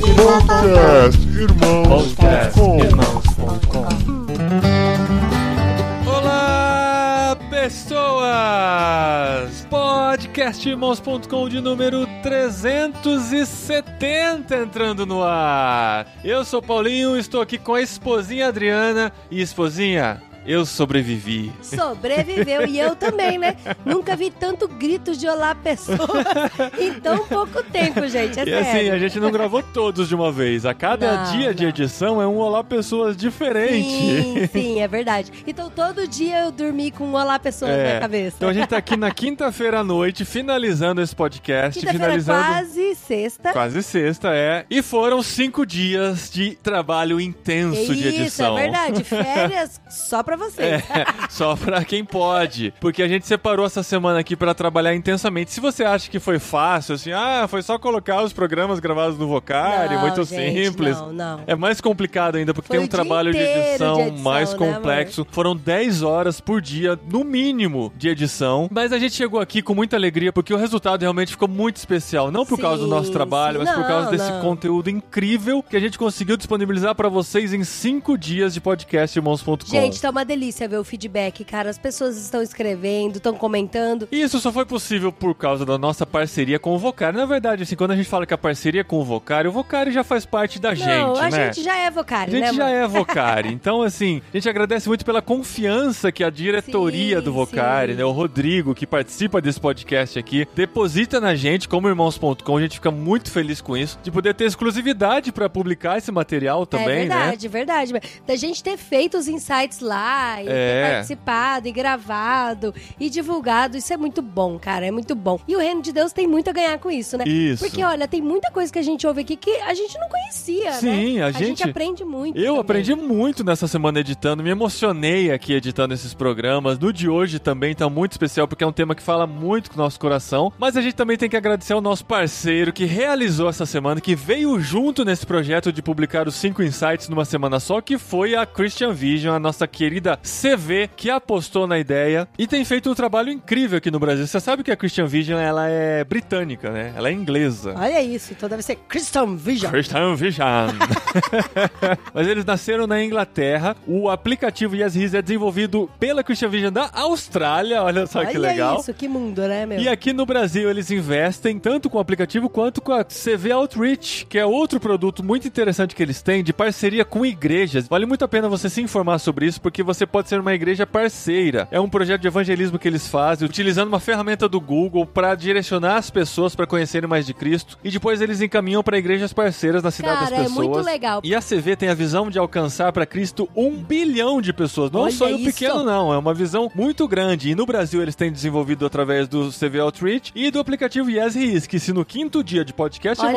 Podcast Irmãos.com Olá, pessoas! Podcastirmãos.com de número 370 entrando no ar. Eu sou Paulinho, estou aqui com a esposinha Adriana. E esposinha, eu sobrevivi. Sobreviveu e eu também, né? Nunca vi tanto grito de olá pessoas em tão pouco tempo, gente. É e sério. assim, a gente não gravou todos de uma vez. A cada Não, dia de não. edição é um Olá Pessoas diferente. Sim, sim, é verdade. Então todo dia eu dormi com um olá pessoas É. na cabeça. Então a gente tá aqui na quinta-feira à noite, finalizando esse podcast. Finalizando. quase sexta. Quase sexta, é. E foram cinco dias de trabalho intenso de Isso, edição. é verdade. Férias só pra vocês. É, só pra quem pode. Porque a gente separou essa semana aqui pra trabalhar intensamente. Se você acha que foi fácil, assim, ah, foi só colocar os programas gravados no Vocari, muito gente, simples. Não, não. É mais complicado ainda, porque Foi tem um trabalho de inteiro de edição, edição, mais né, complexo. Foram 10 horas por dia, no mínimo, de edição. Mas a gente chegou aqui com muita alegria, porque o resultado realmente ficou muito especial. Não por causa do nosso Sim, trabalho, sim. mas por Não, causa desse conteúdo incrível que a gente conseguiu disponibilizar pra vocês em 5 dias de podcast irmãos.com. Gente, tá uma delícia ver o feedback, cara. As pessoas estão escrevendo, estão comentando. E Isso só foi possível por causa da nossa parceria com o Vocari. Na verdade, assim, quando a gente fala que a parceria é com o Vocari, o Vocari já faz parte da não, gente, a né? gente já é A vocário, gente né, já é Vocari. Então, assim, a gente agradece muito pela confiança que a diretoria Sim, do Vocari, né? O Rodrigo, que participa desse podcast aqui, deposita na gente, como irmãos.com. A gente fica muito feliz com isso, de poder ter exclusividade pra publicar esse material também, é né? verdade, verdade. Da gente ter feito os insights lá, e É. ter participado, e gravado, e divulgado, isso é muito bom, cara, é muito bom. E o reino de Deus tem muito a ganhar com isso, né? Isso. Porque, olha, tem muita coisa que a gente ouve aqui que a gente não conhecia, né? Sim, a A gente gente- aprende muito Eu também. aprendi muito nessa semana editando, me emocionei aqui editando esses programas. No de hoje também tá muito especial porque é um tema que fala muito com o nosso coração. Mas a gente também tem que agradecer ao nosso parceiro que realizou essa semana, que veio junto nesse projeto de publicar os cinco insights numa semana só, que foi a Christian Vision, a nossa querida CV, que apostou na ideia e tem feito um trabalho incrível aqui no Brasil. Você sabe que a Christian Vision ela é britânica, né? Ela é inglesa. Olha isso, então deve ser Christian Vision. Christian Vision. Mas eles nasceram na Inglaterra. O aplicativo Yes His é desenvolvido pela Christian Vision da Austrália. Olha só que Olha legal. isso, que mundo, né, meu? E aqui no Brasil eles investem tanto com o aplicativo quanto com a CV Outreach, que é outro produto muito interessante que eles têm de parceria com igrejas. Vale muito a pena você se informar sobre isso, porque você pode ser uma igreja parceira. É um projeto de evangelismo que eles fazem, utilizando uma ferramenta do Google para direcionar as pessoas para conhecerem mais de Cristo. E depois eles encaminham para igrejas parceiras na cidade Cara, das é pessoas. muito legal. E a CV tem a visão de alcançar para Cristo um bilhão de pessoas. Não é Olha sonho isso. pequeno, não. É uma visão muito grande. E no Brasil eles têm desenvolvido através do CV Outreach e do aplicativo Yes Is, que se no quinto dia de podcast vou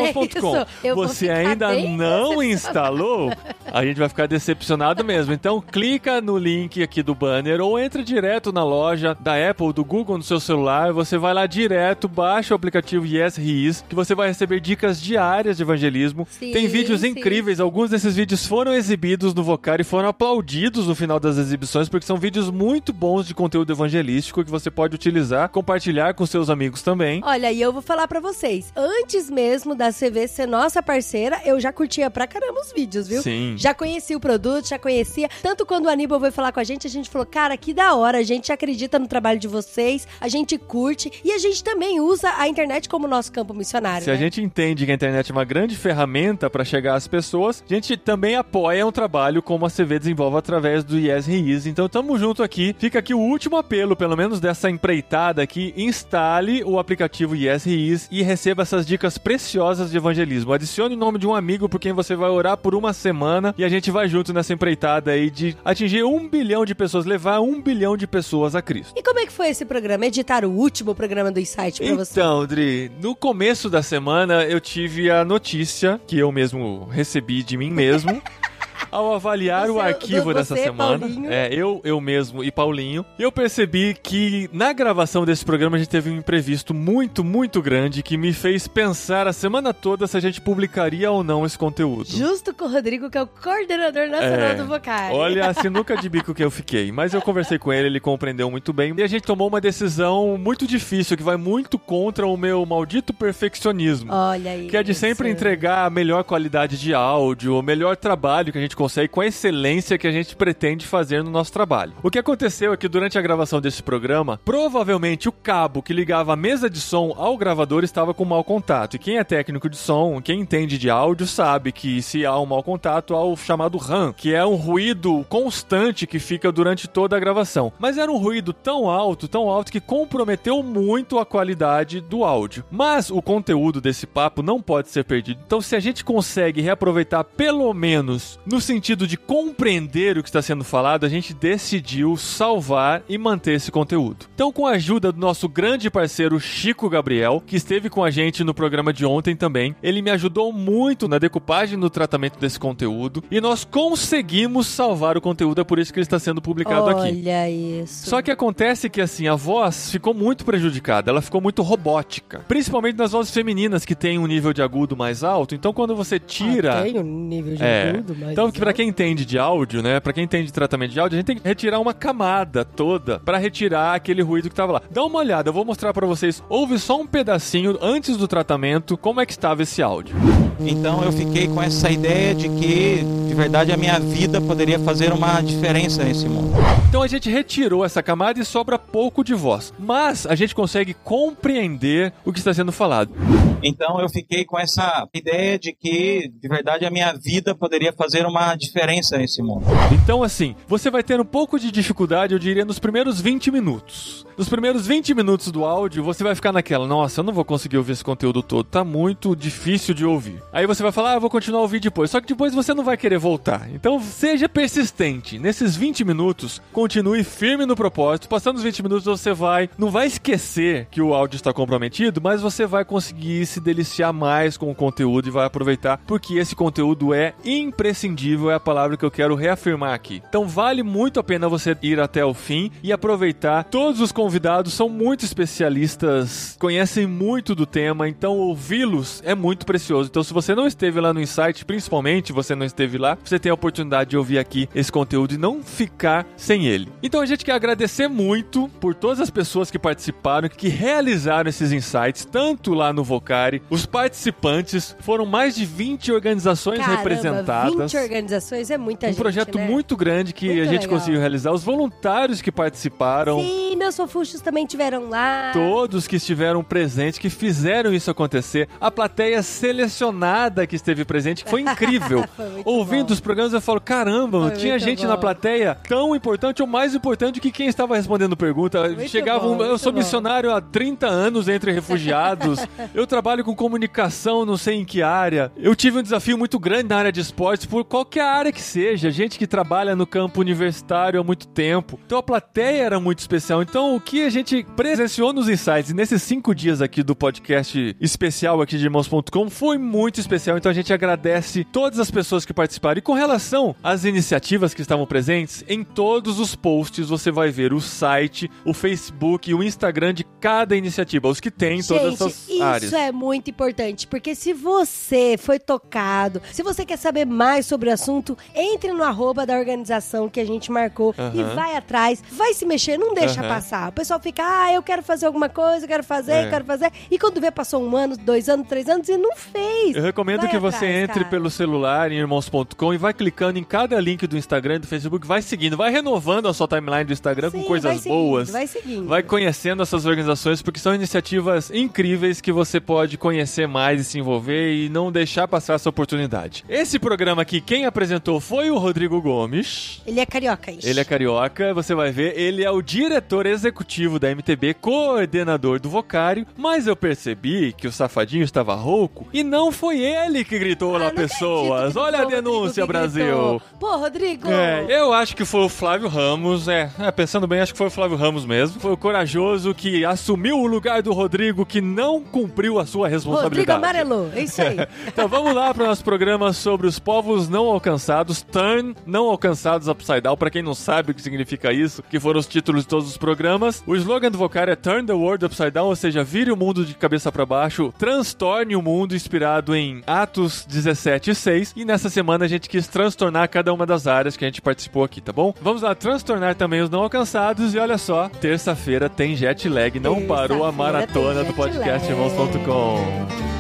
você ainda não instalou, a gente vai ficar decepcionado mesmo. Então clica no link aqui do banner ou entra direto na loja da Apple, do Google no seu celular. Você vai lá direto, baixa o aplicativo Yes He Is, que você vai receber dicas diárias de evangelismo. Sim, Tem vídeos sim. incríveis. Alguns desses vídeos foram exibidos no Vocari e foram aplaudidos no final das exibições, porque são vídeos muito bons de conteúdo evangelístico que você pode utilizar, compartilhar com seus amigos também. Olha, e eu vou falar pra vocês. Antes mesmo da CV ser nossa parceira, eu já curtia pra caramba os vídeos, viu? Sim. Já conhecia o produto, já conhecia. Tanto quando o Aníbal veio falar com a gente, a gente falou, cara, que da hora, a gente acredita no trabalho de vocês, a gente curte e a gente também usa a internet como nosso campo missionário. Se a né? gente entende que a internet é uma grande ferramenta para chegar às pessoas, a gente também apoia um trabalho como a CV desenvolve através do Yes He Is. Então tamo junto aqui. Fica aqui o último apelo, pelo menos dessa empreitada aqui. Instale o aplicativo Yes He Is e receba essas dicas preciosas de evangelismo. Adicione o nome de um amigo por quem você vai orar por uma semana e a gente vai junto nessa empreitada aí de atingir um bilhão de pessoas, levar um bilhão de pessoas a Cristo. E como é que foi esse programa? Editar o último programa do Insight pra você? Então, Dri, no começo da semana eu tive a notícia que eu mesmo recebi de mim mesmo Ao avaliar o seu- arquivo dessa semana, Paulinho. é, eu, eu mesmo e Paulinho, eu percebi que na gravação desse programa a gente teve um imprevisto muito, muito grande que me fez pensar a semana toda se a gente publicaria ou não esse conteúdo. Justo com o Rodrigo, que é o coordenador nacional É. do Vocari. Olha a sinuca de bico que eu fiquei. Mas eu conversei com ele, ele compreendeu muito bem. E a gente tomou uma decisão muito difícil, que vai muito contra o meu maldito perfeccionismo. Olha aí. Que é de sempre entregar a melhor qualidade de áudio, o melhor trabalho que a gente consegue com a excelência que a gente pretende fazer no nosso trabalho. O que aconteceu é que durante a gravação desse programa, provavelmente o cabo que ligava a mesa de som ao gravador estava com mau contato. E quem é técnico de som, quem entende de áudio, sabe que se há um mau contato, há o chamado RAM, que é um ruído constante que fica durante toda a gravação. Mas era um ruído tão alto, tão alto que comprometeu muito a qualidade do áudio. Mas o conteúdo desse papo não pode ser perdido. Então, se a gente consegue reaproveitar pelo menos no sentido de compreender o que está sendo falado, a gente decidiu salvar e manter esse conteúdo. Então, com a ajuda do nosso grande parceiro Chico Gabriel, que esteve com a gente no programa de ontem também, ele me ajudou muito na decupagem no tratamento desse conteúdo e nós conseguimos salvar o conteúdo, é por isso que ele está sendo publicado aqui. Olha isso. Só que acontece que assim, a voz ficou muito prejudicada, ela ficou muito robótica. Principalmente nas vozes femininas que tem um nível de agudo mais alto. Então quando você tira. Ah, tem um nível de É. agudo, mas... Então, que pra quem entende de áudio, né? Pra quem entende de tratamento de áudio, a gente tem que retirar uma camada toda pra retirar aquele ruído que tava lá. Dá uma olhada, eu vou mostrar pra vocês. Houve só um pedacinho antes do tratamento, como é que estava esse áudio. Então eu fiquei com essa ideia de que, de verdade, a minha vida poderia fazer uma diferença nesse mundo. Então a gente retirou essa camada e sobra pouco de voz. Mas a gente consegue compreender o que está sendo falado. Então eu fiquei com essa ideia de que, de verdade, a minha vida poderia fazer uma diferença nesse mundo. Então, assim, você vai ter um pouco de dificuldade, eu diria, nos primeiros 20 minutos. Nos primeiros 20 minutos do áudio, você vai ficar naquela, nossa, eu não vou conseguir ouvir esse conteúdo todo, tá muito difícil de ouvir. Aí você vai falar, ah, eu vou continuar a ouvir depois. Só que depois você não vai querer voltar. Então, seja persistente. Nesses 20 minutos, continue firme no propósito. Passando os 20 minutos, você vai, não vai esquecer que o áudio está comprometido, mas você vai conseguir se deliciar mais com o conteúdo e vai aproveitar, porque esse conteúdo é imprescindível, é a palavra que eu quero reafirmar aqui. Então vale muito a pena você ir até o fim e aproveitar. Todos os convidados são muito especialistas, conhecem muito do tema, então ouvi-los é muito precioso. Então se você não esteve lá no Insight, principalmente você não esteve lá, você tem a oportunidade de ouvir aqui esse conteúdo e não ficar sem ele. Então a gente quer agradecer muito por todas as pessoas que participaram, que realizaram esses insights, tanto lá no Vocari, os participantes, foram mais de 20 organizações Caramba, representadas. 20 organizações é muita Um gente, projeto né? muito grande que Muito a gente legal. conseguiu realizar. Os voluntários que participaram, Sim, meus fofuchos também tiveram lá. todos que estiveram presentes, que fizeram isso acontecer. A plateia selecionada que esteve presente, que foi incrível. Foi Ouvindo bom. os programas, eu falo: caramba, Foi tinha gente bom. na plateia tão importante ou mais importante que quem estava respondendo pergunta. Muito Chegavam, bom, eu sou missionário há 30 anos entre refugiados. eu trabalho com comunicação, não sei em que área. Eu tive um desafio muito grande na área de esportes, por qualquer área que seja. Gente que trabalha no campo universitário há muito tempo. Então a plateia era muito especial. Então o que a gente presenciou nos insights nesses cinco dias aqui do podcast especial aqui de irmãos.com foi muito especial. Então a gente agradece todas as pessoas que participaram. E com relação às iniciativas que estavam presentes, em todos os posts você vai ver o site, o Facebook e o Instagram de cada iniciativa, os que tem em todas essas isso áreas. é muito importante, porque se você foi tocado, se você quer saber mais sobre o assunto, entre no arroba da organização que a gente marcou e Aham. vai atrás, vai se mexer, não deixa Aham. passar. O pessoal fica, ah, eu quero fazer alguma coisa, eu quero fazer, É. eu quero fazer. E quando vê, passou um ano, dois anos, três anos e não fez. Eu recomendo Vai que você atrás, entre cara. pelo celular em irmãos.com e vai clicando em cada link do Instagram e do Facebook, vai seguindo, vai renovando a sua timeline do Instagram Sim, com coisas vai seguindo, boas. Vai seguindo. Vai conhecendo essas organizações, porque são iniciativas incríveis que você pode conhecer mais e se envolver e não deixar passar essa oportunidade. Esse programa aqui, quem apresentou foi o Rodrigo Gomes. Ele é carioca, isso. Ele é carioca, você vai ver, ele é o diretor executivo da MTB, coordenador do Vocário, mas eu percebi que o safadinho estava rouco e não foi ele que gritou Ah, lá pessoas. Olha a denúncia. Brasil. Pô, Rodrigo! É, eu acho que foi o Flávio Ramos, é, é, pensando bem, acho que foi o Flávio Ramos mesmo. Foi o corajoso que assumiu o lugar do Rodrigo que não cumpriu a sua Rodrigo responsabilidade. amarelou, é isso aí. Então vamos lá para o nosso programa sobre os povos não alcançados, Turn não alcançados Upside Down. Para quem não sabe o que significa isso, que foram os títulos de todos os programas. O slogan do Vocar é Turn the World Upside Down, ou seja, vire o mundo de cabeça para baixo, transtorne o mundo, inspirado em Atos 17 e 6. E nessa semana a gente quis transtornar cada uma das áreas que a gente participou aqui, tá bom? Vamos lá, transtornar também os não alcançados. E olha só, terça-feira tem jet lag, não parou a maratona do podcast irmãos.com.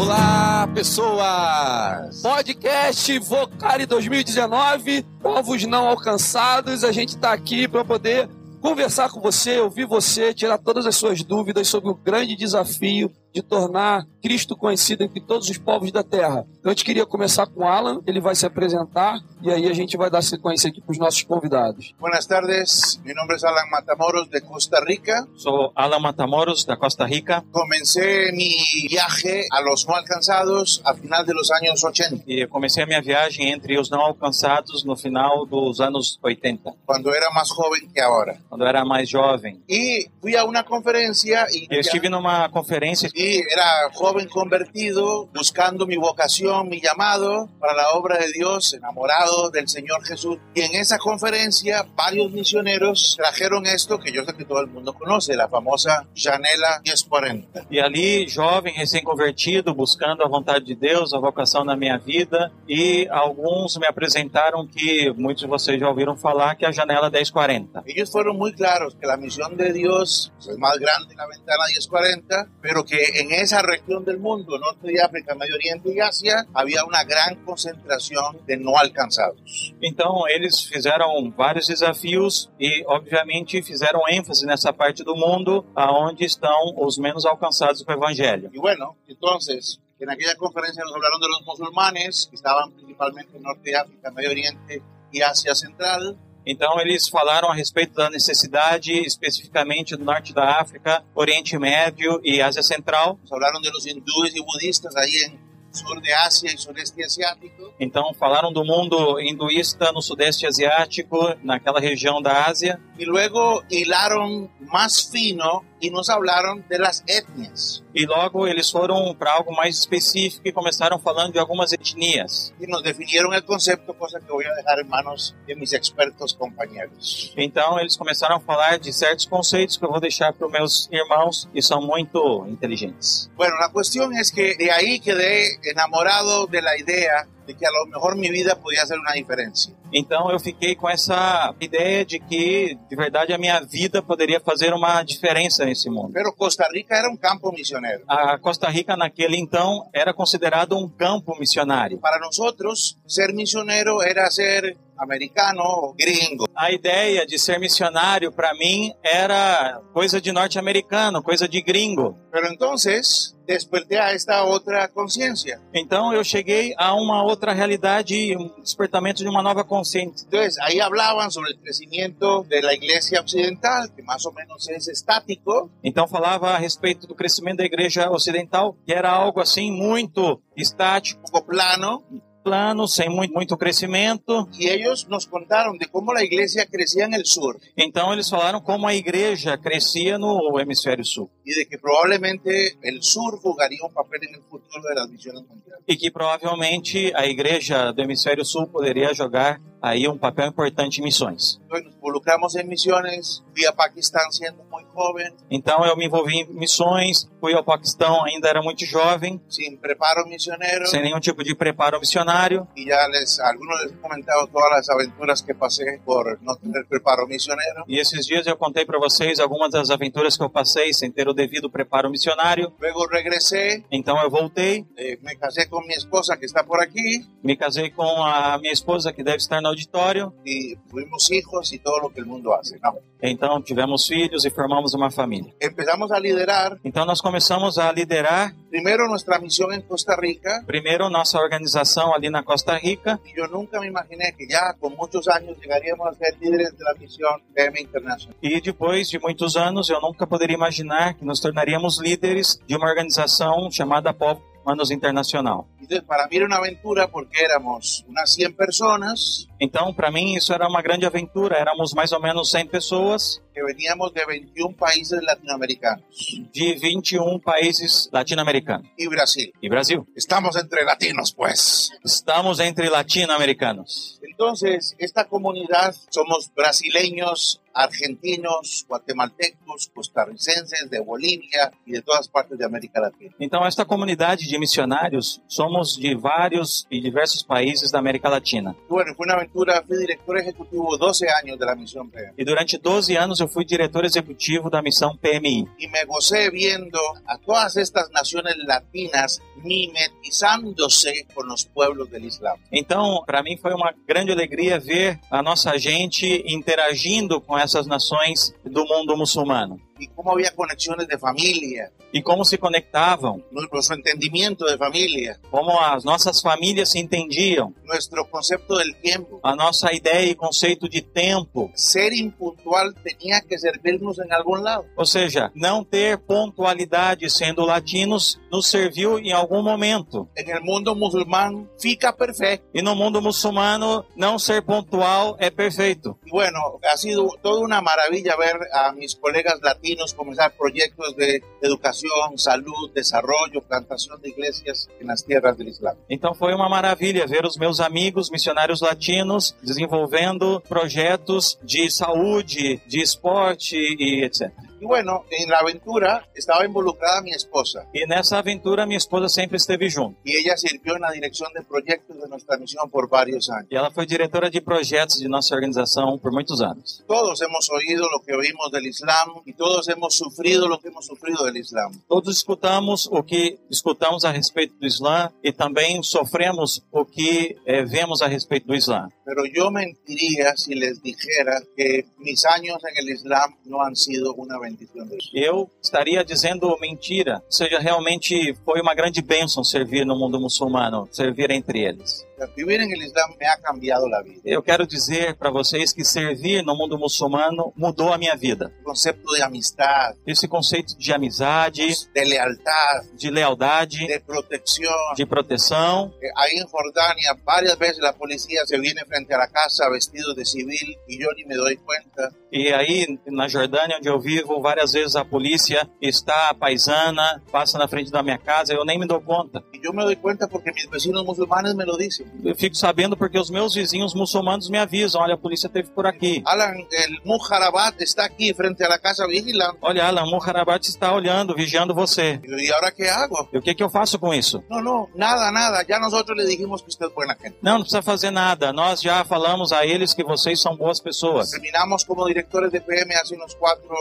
Olá, pessoas! Podcast Vocari 2019, povos não alcançados. A gente está aqui para poder conversar com você, ouvir você, tirar todas as suas dúvidas sobre o grande desafio de tornar Cristo conhecido entre todos os povos da terra. Então, a gente queria começar com Alan, ele vai se apresentar e aí a gente vai dar sequência aqui para os nossos convidados. Buenas tardes, mi nombre es Alan Matamoros de Costa Rica. Sou Alan Matamoros, da Costa Rica, Comencé mi viaje a los no alcanzados a final de los años 80, e comecei a minha viagem entre os não alcançados no final dos anos 80, cuando era más joven que ahora. quando eu era mais jovem. Y fui a una conferencia y, Eu estive numa conferência y era joven convertido, buscando mi vocación, mi llamado para la obra de Dios, enamorado del Señor Jesús. Y en esa conferencia varios misioneros trajeron esto que yo sé que todo el mundo conoce, la famosa Janela 1040. E ali, jovem, recém-convertido, buscando a vontade de Deus, a vocação na minha vida, e alguns me apresentaram que muitos de vocês já ouviram falar que é a janela 1040. Ellos fueron muy claros que la misión de Dios es más grande que la ventana 1040, pero que en esa región del mundo, norte de África, Medio Oriente y Asia, había una gran concentración de no alcanzados. Então, eles fizeram vários desafios e, obviamente, fizeram ênfase nessa parte do mundo aonde estão os menos alcançados com o evangelho. Y bueno, entonces, en aquella conferencia nos hablaron de los musulmanes, que estaban principalmente en norte de África, Medio Oriente y Asia Central, Então, eles falaram a respeito da necessidade, especificamente do norte da África, Oriente Médio e Ásia Central. de los hindúes y budistas ahí en sur de Asia y sureste asiático, Então, falaram do mundo hinduísta no Sudeste Asiático, naquela região da Ásia. y luego hilaron más fino y nos hablaron de las etnias. E logo eles foram para algo mais específico e começaram falando de algumas etnias. y nos definieron el concepto, cosa que voy a dejar en manos de mis expertos compañeros. Então, eles começaram a falar de certos conceitos que eu vou deixar para os meus irmãos que são muito inteligentes. Bueno, la cuestión es que de ahí quedé enamorado de la idea de que a lo mejor mi vida podía hacer una diferencia. Então, eu fiquei com essa ideia de que, de verdade, a minha vida poderia fazer uma diferença nesse mundo. Pero Costa Rica era un campo misionero. A Costa Rica, naquele então, era considerado um campo missionário. Para nosotros, ser misionero era ser americano o gringo. A ideia de ser missionário, para mim, era coisa de norte-americano, coisa de gringo. Pero entonces desperté a esta otra conciencia. Então, eu cheguei a uma outra realidade, um despertamento de uma nova consciência. Entonces ahí hablaban sobre el crecimiento de la iglesia occidental, que más o menos es estático, Então, falava a respeito do crescimento da igreja ocidental, que era algo assim muito estático, plano, plano, sem muito, muito crescimento. y ellos nos contaron de cómo la iglesia crecía en el sur Então, eles falaram como a igreja crescia no hemisfério sul. y de que probablemente el sur jugaría un papel el futuro de las misiones mundiales. E que provavelmente a igreja do hemisfério sul poderia jogar aí um papel importante em missões. Nos involucramos en misiones, fui a Pakistán siendo muy joven, Então, eu me envolvi em missões, fui ao Paquistão, ainda era muito jovem, sin preparo misionero, sem nenhum tipo de preparo missionário. y ya les, a algunos les he comentado todas las aventuras que pasé por no tener preparo misionero. E esses dias eu contei para vocês algumas das aventuras que eu passei sem ter o devido preparo missionário. Luego regresé, Então eu voltei, eh, me casé con mi esposa que está por aquí, me casei com a minha esposa que deve estar no auditório. y tuvimos hijos y todo lo que el mundo hace. ¿no? Então tivemos filhos e formamos uma família. Empezamos a liderar Então nós começamos a liderar primero nuestra misión en Costa Rica primeiro nossa organização ali na Costa Rica. y yo nunca me imaginé que ya con muchos años llegaríamos a ser líderes de la misión PM Internacional. E depois de muitos anos, eu nunca poderia imaginar que nos tornaríamos líderes de uma organização chamada Pop Manos Internacional. Entonces, para mí era una aventura porque éramos unas 100 personas Então, para mim, isso era uma grande aventura. Éramos mais ou menos 100 pessoas que veníamos de 21 países latinoamericanos de 21 países latino-americanos y Brasil. e Brasil. Estamos entre latinos, pues. Estamos entre latino-americanos. Entonces, esta comunidad somos brasileños, argentinos, guatemaltecos, costarricenses, de Bolivia y de todas partes de América Latina. Então, esta comunidade de missionários somos de vários e diversos países da América Latina. Bueno, fue una aventura, fui director ejecutivo 12 años de la misión PM E durante 12 anos eu fui diretor executivo da missão PMI. y me gocé viendo a todas estas naciones latinas mimetizándose con los pueblos del Islam. Então, para mim foi uma grande alegria ver a nossa gente interagindo com essas nações do mundo muçulmano Y cómo había conexiones de familia, e como se conectavam, nuestro entendimiento de familia, como as nossas famílias se entendiam, nuestro concepto del tiempo. a nossa ideia e conceito de tempo, Ser impuntual tenía que servirnos en algún lado. ou seja, não ter pontualidade sendo latinos nos serviu em algum momento. En el mundo musulmán fica perfecto. E no mundo muçulmano, não ser pontual é perfeito. Y bueno, ha sido toda una maravilla ver a mis colegas latinos comenzar proyectos de educación, salud, desarrollo, plantación de iglesias en las tierras del Islam. Então foi uma maravilha ver os meus amigos missionários latinos desenvolvendo projetos de saúde, de esporte e etc. Y bueno, en la aventura estaba involucrada mi esposa E nessa aventura minha esposa sempre esteve junto. y ella sirvió en la dirección de proyectos de nuestra misión por varios años. E ela foi diretora de projetos de nossa organização por muitos anos. Todos hemos oído lo que oímos del Islam y todos hemos sufrido lo que hemos sufrido del Islam. Todos escutamos o que escutamos a respeito do Islã e também sofremos o que eh, vemos a respeito do Islã. Pero yo mentiría si les dijera que mis años en el Islam no han sido una bendición de Dios. Eu estaria dizendo mentira, ou seja, realmente foi uma grande bênção servir no mundo muçulmano, servir entre eles. O. Eu quero dizer para vocês que servir no mundo muçulmano mudou a minha vida. El concepto de amistad, Esse conceito de amizade, de lealtad, de lealdade, de protección. de proteção. Ahí en Jordania varias veces la policía se viene frente a la casa vestido de civil y yo ni me doy cuenta. E aí, na Jordânia, onde eu vivo, várias vezes a polícia está paisana, passa na frente da minha casa, eu nem me dou conta. Y yo me doy cuenta porque mis vecinos musulmanes me lo dicen. Eu fico sabendo porque os meus vizinhos muçulmanos me avisam: olha, a polícia esteve por aqui. Alan, el Mujarabat está aquí frente la casa vigilando. Olha, Alan, Muharabat está olhando, vigiando você. ¿Y ahora qué hago? E o que, que eu faço com isso? No, no, nada, nada. Ya nosotros le dijimos que usted es buena gente. Não, não precisa fazer nada. Nós já falamos a eles que vocês são boas pessoas. Terminamos como directores de PM hace unos cuatro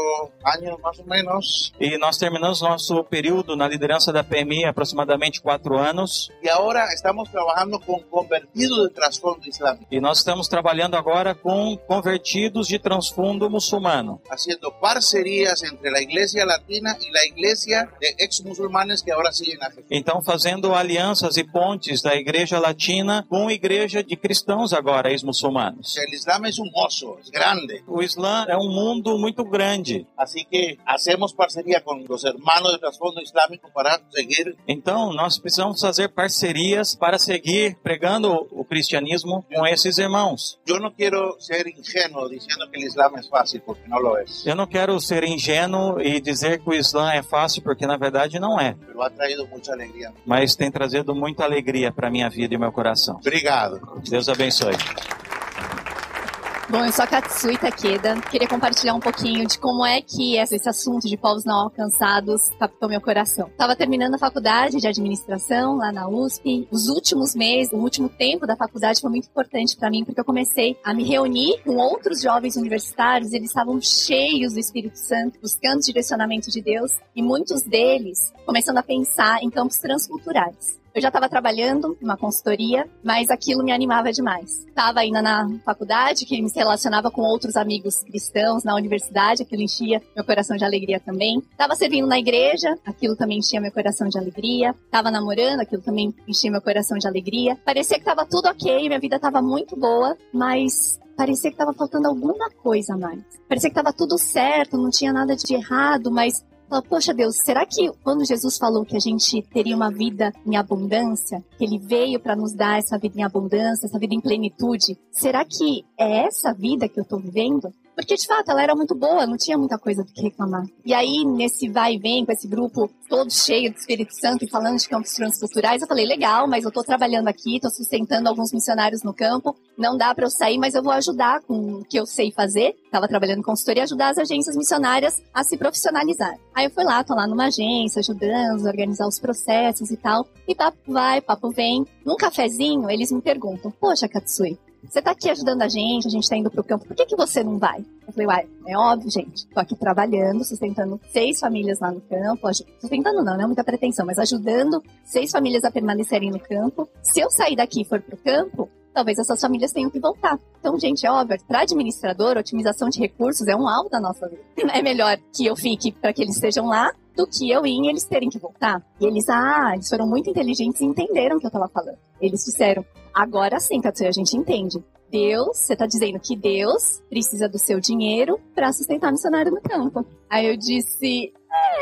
años más o menos. E nós terminamos nosso período na liderança da PMI há aproximadamente quatro anos. Y ahora estamos trabajando con convertidos de trasfondo islámico, E nós estamos trabalhando agora com convertidos de transfundo muçulmano. haciendo parcerías entre la iglesia latina y la iglesia de ex musulmanes que ahora siguen a Jesús. Então, fazendo alianças e pontes da igreja latina com a igreja de cristãos agora, O ex-muçulmanos. el Islam es un oso, es grande. O Islã é um mundo muito grande. Así que hacemos parcería con los hermanos de trasfondo islámico para seguir Então, nós precisamos fazer parcerias para seguir pregando o cristianismo com esses irmãos. Yo no quiero ser ingenuo diciendo que el Islam es fácil, porque no lo es. Eu não quero ser ingênuo e dizer que o Islã é fácil, porque na verdade não é. Mucha alegría. Mas tem trazido muita alegria para minha vida e meu coração. Obrigado. Deus abençoe. Bom, eu sou a Katsui Takeda. Queria compartilhar um pouquinho de como é que esse assunto de povos não alcançados captou meu coração. Estava terminando a faculdade de administração lá na USP. Os últimos meses, o último tempo da faculdade foi muito importante para mim, porque eu comecei a me reunir com outros jovens universitários. Eles estavam cheios do Espírito Santo, buscando direcionamento de Deus, e muitos deles começando a pensar em campos transculturais. Eu já estava trabalhando numa consultoria, mas aquilo me animava demais. Estava ainda na faculdade, que me relacionava com outros amigos cristãos na universidade, aquilo enchia meu coração de alegria também. Estava servindo na igreja, aquilo também enchia meu coração de alegria. Estava namorando, aquilo também enchia meu coração de alegria. Parecia que estava tudo ok, minha vida estava muito boa, mas parecia que estava faltando alguma coisa a mais. Parecia que estava tudo certo, não tinha nada de errado, mas Fala, Poxa Deus, será que quando Jesus falou que a gente teria uma vida em abundância, que ele veio para nos dar essa vida em abundância, essa vida em plenitude, será que é essa vida que eu tô vivendo? Porque, de fato, ela era muito boa, não tinha muita coisa do que reclamar. E aí, nesse vai e vem, com esse grupo todo cheio do Espírito Santo e falando de campos transculturais, eu falei, legal, mas eu tô trabalhando aqui, tô sustentando alguns missionários no campo, não dá para eu sair, mas eu vou ajudar com o que eu sei fazer. Tava trabalhando em consultoria, ajudar as agências missionárias a se profissionalizar. Aí eu fui lá, tô lá numa agência, ajudando, a organizar os processos e tal. E papo vai, papo vem. Num cafezinho, eles me perguntam, poxa, Katsui, você tá aqui ajudando a gente, a gente tá indo pro campo, por que, que você não vai? Eu falei, uai, é óbvio, gente. Tô aqui trabalhando, sustentando seis famílias lá no campo. Sustentando não, não é muita pretensão, mas ajudando seis famílias a permanecerem no campo. Se eu sair daqui e for pro campo, talvez essas famílias tenham que voltar. Então, gente, é óbvio, para administrador, otimização de recursos é um alvo da nossa vida. É melhor que eu fique para que eles estejam lá do que eu ir e eles terem que voltar. E eles, ah, eles foram muito inteligentes e entenderam o que eu tava falando. Eles disseram, agora sim, Katsuya, a gente entende. Deus, você tá dizendo que Deus precisa do seu dinheiro para sustentar missionário no campo. Aí eu disse,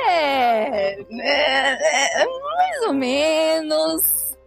é, é, é, mais ou menos.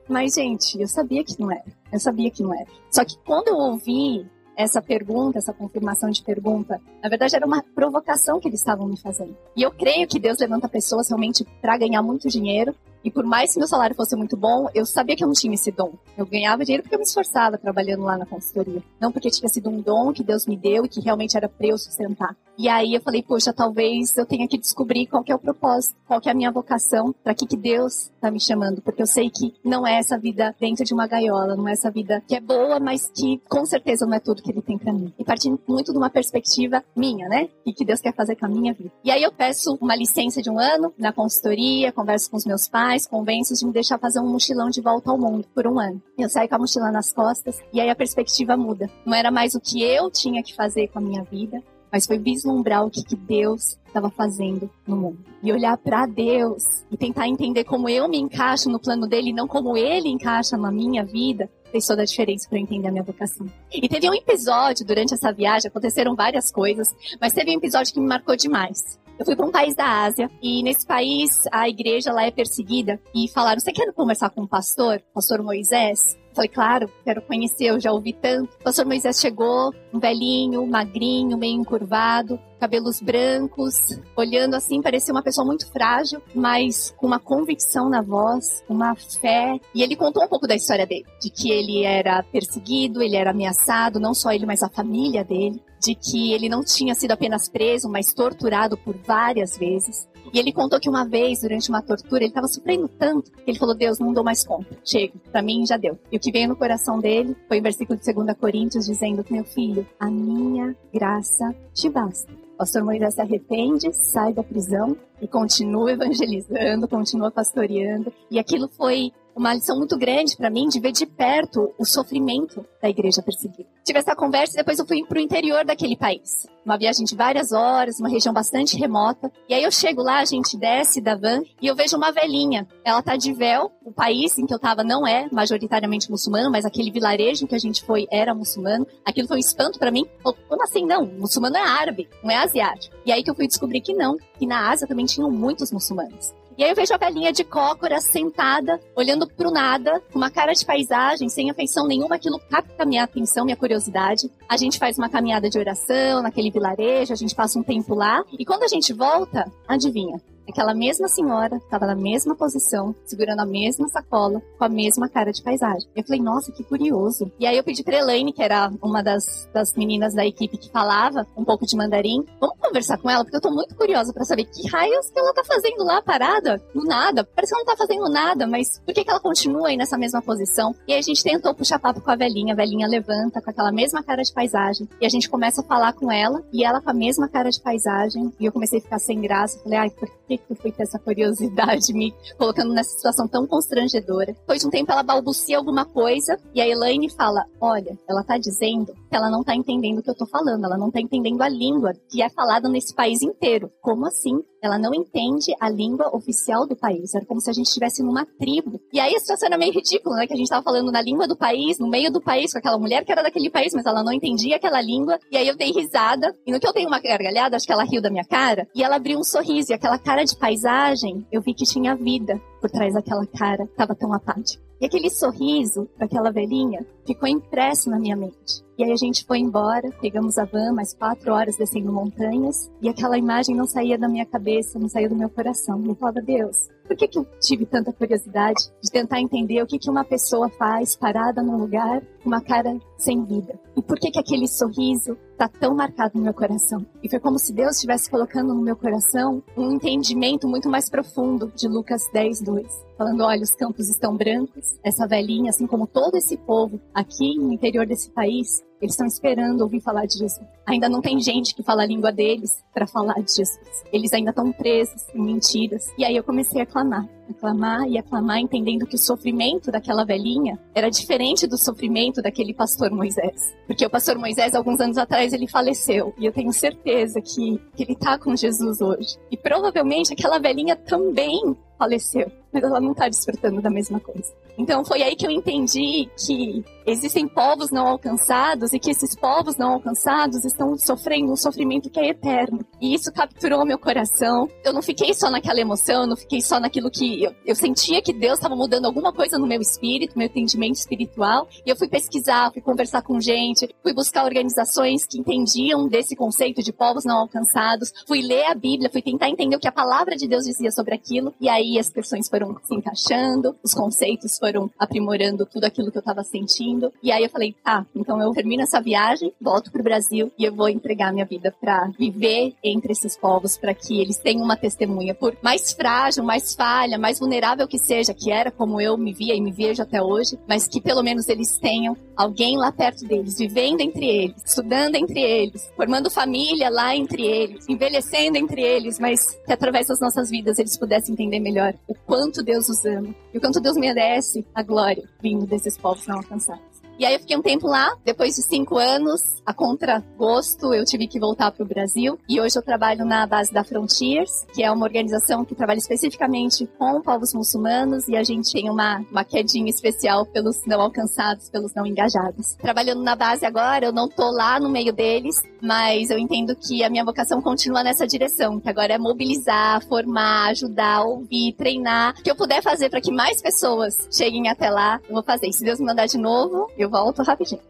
Mas, gente, eu sabia que não era. Eu sabia que não era. Só que quando eu ouvi essa pergunta, essa confirmação de pergunta, na verdade era uma provocação que eles estavam me fazendo. E eu creio que Deus levanta pessoas realmente para ganhar muito dinheiro. E por mais que meu salário fosse muito bom, eu sabia que eu não tinha esse dom. Eu ganhava dinheiro porque eu me esforçava trabalhando lá na consultoria. Não porque tinha sido um dom que Deus me deu e que realmente era para eu sustentar. E aí eu falei, poxa, talvez eu tenha que descobrir qual que é o propósito, qual que é a minha vocação, para que que Deus tá me chamando, porque eu sei que não é essa vida dentro de uma gaiola, não é essa vida que é boa, mas que com certeza não é tudo que ele tem para mim. E partindo muito de uma perspectiva minha, né? E que Deus quer fazer com a minha vida. E aí eu peço uma licença de um ano na consultoria, converso com os meus pais, convenço de me deixar fazer um mochilão de volta ao mundo por um ano. Eu saio com a mochila nas costas e aí a perspectiva muda. Não era mais o que eu tinha que fazer com a minha vida, mas foi vislumbrar o que, que Deus estava fazendo no mundo. E olhar para Deus e tentar entender como eu me encaixo no plano dele não como ele encaixa na minha vida, fez toda a diferença para entender a minha vocação. E teve um episódio durante essa viagem, aconteceram várias coisas, mas teve um episódio que me marcou demais. Eu fui para um país da Ásia e nesse país a igreja lá é perseguida e falaram: "Você quer conversar com o pastor, pastor Moisés?" Falei, claro, quero conhecer, eu já ouvi tanto. O pastor Moisés chegou, um velhinho, magrinho, meio encurvado, cabelos brancos, olhando assim, parecia uma pessoa muito frágil, mas com uma convicção na voz, uma fé. E ele contou um pouco da história dele, de que ele era perseguido, ele era ameaçado, não só ele, mas a família dele, de que ele não tinha sido apenas preso, mas torturado por várias vezes. E ele contou que uma vez, durante uma tortura, ele estava sofrendo tanto que ele falou: Deus, não dou mais conta. Chega, para mim já deu. E o que veio no coração dele foi o versículo de 2 Coríntios dizendo: Meu filho, a minha graça te basta. Pastor Moisés se arrepende, sai da prisão e continua evangelizando, continua pastoreando. E aquilo foi uma lição muito grande para mim de ver de perto o sofrimento da igreja perseguida. Tive essa conversa e depois eu fui para o interior daquele país. Uma viagem de várias horas, uma região bastante remota. E aí eu chego lá, a gente desce da van e eu vejo uma velhinha. Ela tá de véu. O país em que eu tava não é majoritariamente muçulmano, mas aquele vilarejo em que a gente foi era muçulmano. Aquilo foi um espanto para mim. Como assim não? Muçulmano é árabe, não é asiático. E aí que eu fui descobrir que não, que na Ásia também tinham muitos muçulmanos. E aí eu vejo a velhinha de cócora sentada, olhando pro nada, com uma cara de paisagem, sem afeição nenhuma, aquilo capta minha atenção, minha curiosidade. A gente faz uma caminhada de oração naquele vilarejo, a gente passa um tempo lá, e quando a gente volta, adivinha? Aquela mesma senhora estava na mesma posição, segurando a mesma sacola, com a mesma cara de paisagem. Eu falei, nossa, que curioso. E aí eu pedi pra Elaine, que era uma das, das meninas da equipe que falava um pouco de mandarim, vamos conversar com ela, porque eu tô muito curiosa para saber que raios que ela tá fazendo lá parada, do nada. Parece que ela não tá fazendo nada, mas por que, que ela continua aí nessa mesma posição? E aí a gente tentou puxar papo com a velhinha, a velhinha levanta com aquela mesma cara de paisagem, e a gente começa a falar com ela, e ela com a mesma cara de paisagem, e eu comecei a ficar sem graça. Falei, ai, por que que eu fui ter essa curiosidade, me colocando nessa situação tão constrangedora. Depois de um tempo, ela balbucia alguma coisa e a Elaine fala: Olha, ela tá dizendo que ela não tá entendendo o que eu tô falando, ela não tá entendendo a língua que é falada nesse país inteiro. Como assim? Ela não entende a língua oficial do país. Era como se a gente estivesse numa tribo. E aí a situação era meio ridícula, né? Que a gente tava falando na língua do país, no meio do país, com aquela mulher que era daquele país, mas ela não entendia aquela língua. E aí eu dei risada. E no que eu dei uma gargalhada, acho que ela riu da minha cara. E ela abriu um sorriso. E aquela cara de paisagem, eu vi que tinha vida por trás daquela cara. Tava tão apática. E aquele sorriso daquela velhinha ficou impresso na minha mente. E aí a gente foi embora, pegamos a van, mais quatro horas descendo montanhas, e aquela imagem não saía da minha cabeça, não saía do meu coração. Eu falava, Deus, por que, que eu tive tanta curiosidade de tentar entender o que, que uma pessoa faz parada num lugar uma cara sem vida? E por que, que aquele sorriso está tão marcado no meu coração? E foi como se Deus estivesse colocando no meu coração um entendimento muito mais profundo de Lucas 10, 2 falando: olha, os campos estão brancos, essa velhinha, assim como todo esse povo aqui no interior desse país, eles estão esperando ouvir falar de Jesus. Ainda não tem gente que fala a língua deles para falar de Jesus. Eles ainda estão presos em mentiras. E aí eu comecei a clamar, a clamar e a clamar, entendendo que o sofrimento daquela velhinha era diferente do sofrimento daquele pastor Moisés. Porque o pastor Moisés, alguns anos atrás, ele faleceu. E eu tenho certeza que, que ele está com Jesus hoje. E provavelmente aquela velhinha também faleceu, mas ela não está despertando da mesma coisa. Então foi aí que eu entendi que existem povos não alcançados e que esses povos não alcançados estão sofrendo um sofrimento que é eterno. E isso capturou meu coração. Eu não fiquei só naquela emoção, não fiquei só naquilo que eu, eu sentia que Deus estava mudando alguma coisa no meu espírito, meu entendimento espiritual. E eu fui pesquisar, fui conversar com gente, fui buscar organizações que entendiam desse conceito de povos não alcançados, fui ler a Bíblia, fui tentar entender o que a palavra de Deus dizia sobre aquilo. E aí as questões foram se encaixando, os conceitos foram aprimorando tudo aquilo que eu estava sentindo. E aí eu falei, tá, então eu termino essa viagem, volto pro Brasil e eu vou entregar minha vida para viver entre esses povos, para que eles tenham uma testemunha. Por mais frágil, mais falha, mais vulnerável que seja, que era como eu me via e me vejo até hoje, mas que pelo menos eles tenham alguém lá perto deles, vivendo entre eles, estudando entre eles, formando família lá entre eles, envelhecendo entre eles, mas que através das nossas vidas eles pudessem entender melhor o quanto Deus os ama e o quanto Deus merece a glória vindo desses povos não alcançados. E aí eu fiquei um tempo lá, depois de cinco anos, a contragosto, eu tive que voltar para o Brasil. E hoje eu trabalho na base da Frontiers, que é uma organização que trabalha especificamente com povos muçulmanos e a gente tem uma, uma quedinha especial pelos não alcançados, pelos não engajados. Trabalhando na base agora, eu não tô lá no meio deles, mas eu entendo que a minha vocação continua nessa direção, que agora é mobilizar, formar, ajudar, ouvir, treinar, que eu puder fazer para que mais pessoas cheguem até lá, eu vou fazer. E se Deus me mandar de novo, eu volto rapidinho.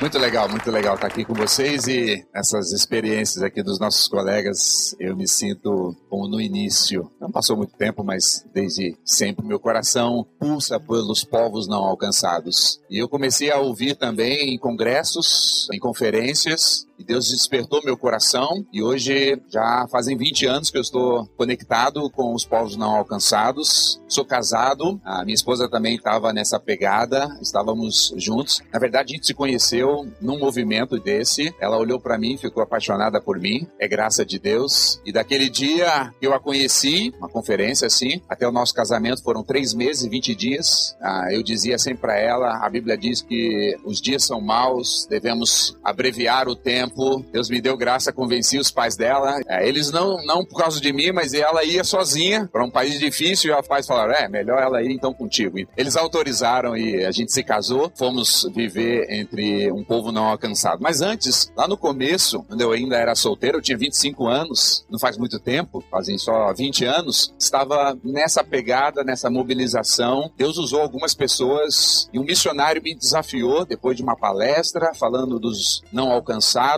Muito legal, muito legal estar aqui com vocês e essas experiências aqui dos nossos colegas, eu me sinto como no início. Não passou muito tempo, mas desde sempre meu coração pulsa pelos povos não alcançados. E eu comecei a ouvir também em congressos, em conferências, e Deus despertou meu coração e hoje já fazem 20 anos que eu estou conectado com os povos não alcançados. Sou casado, a minha esposa também estava nessa pegada, estávamos juntos. Na verdade, a gente se conheceu num movimento desse. Ela olhou para mim, ficou apaixonada por mim. É graça de Deus. E daquele dia eu a conheci, uma conferência assim, até o nosso casamento foram três meses e 20 dias. Ah, eu dizia sempre para ela, a Bíblia diz que os dias são maus, devemos abreviar o tempo tempo, Deus me deu graça, convenci os pais dela. É, eles não, não por causa de mim, mas ela ia sozinha para um país difícil e os pais falaram: é, melhor ela ir então contigo. Eles autorizaram e a gente se casou, fomos viver entre um povo não alcançado. Mas antes, lá no começo, quando eu ainda era solteiro, eu tinha 25 anos, não faz muito tempo, fazem só 20 anos, estava nessa pegada, nessa mobilização. Deus usou algumas pessoas e um missionário me desafiou depois de uma palestra falando dos não alcançados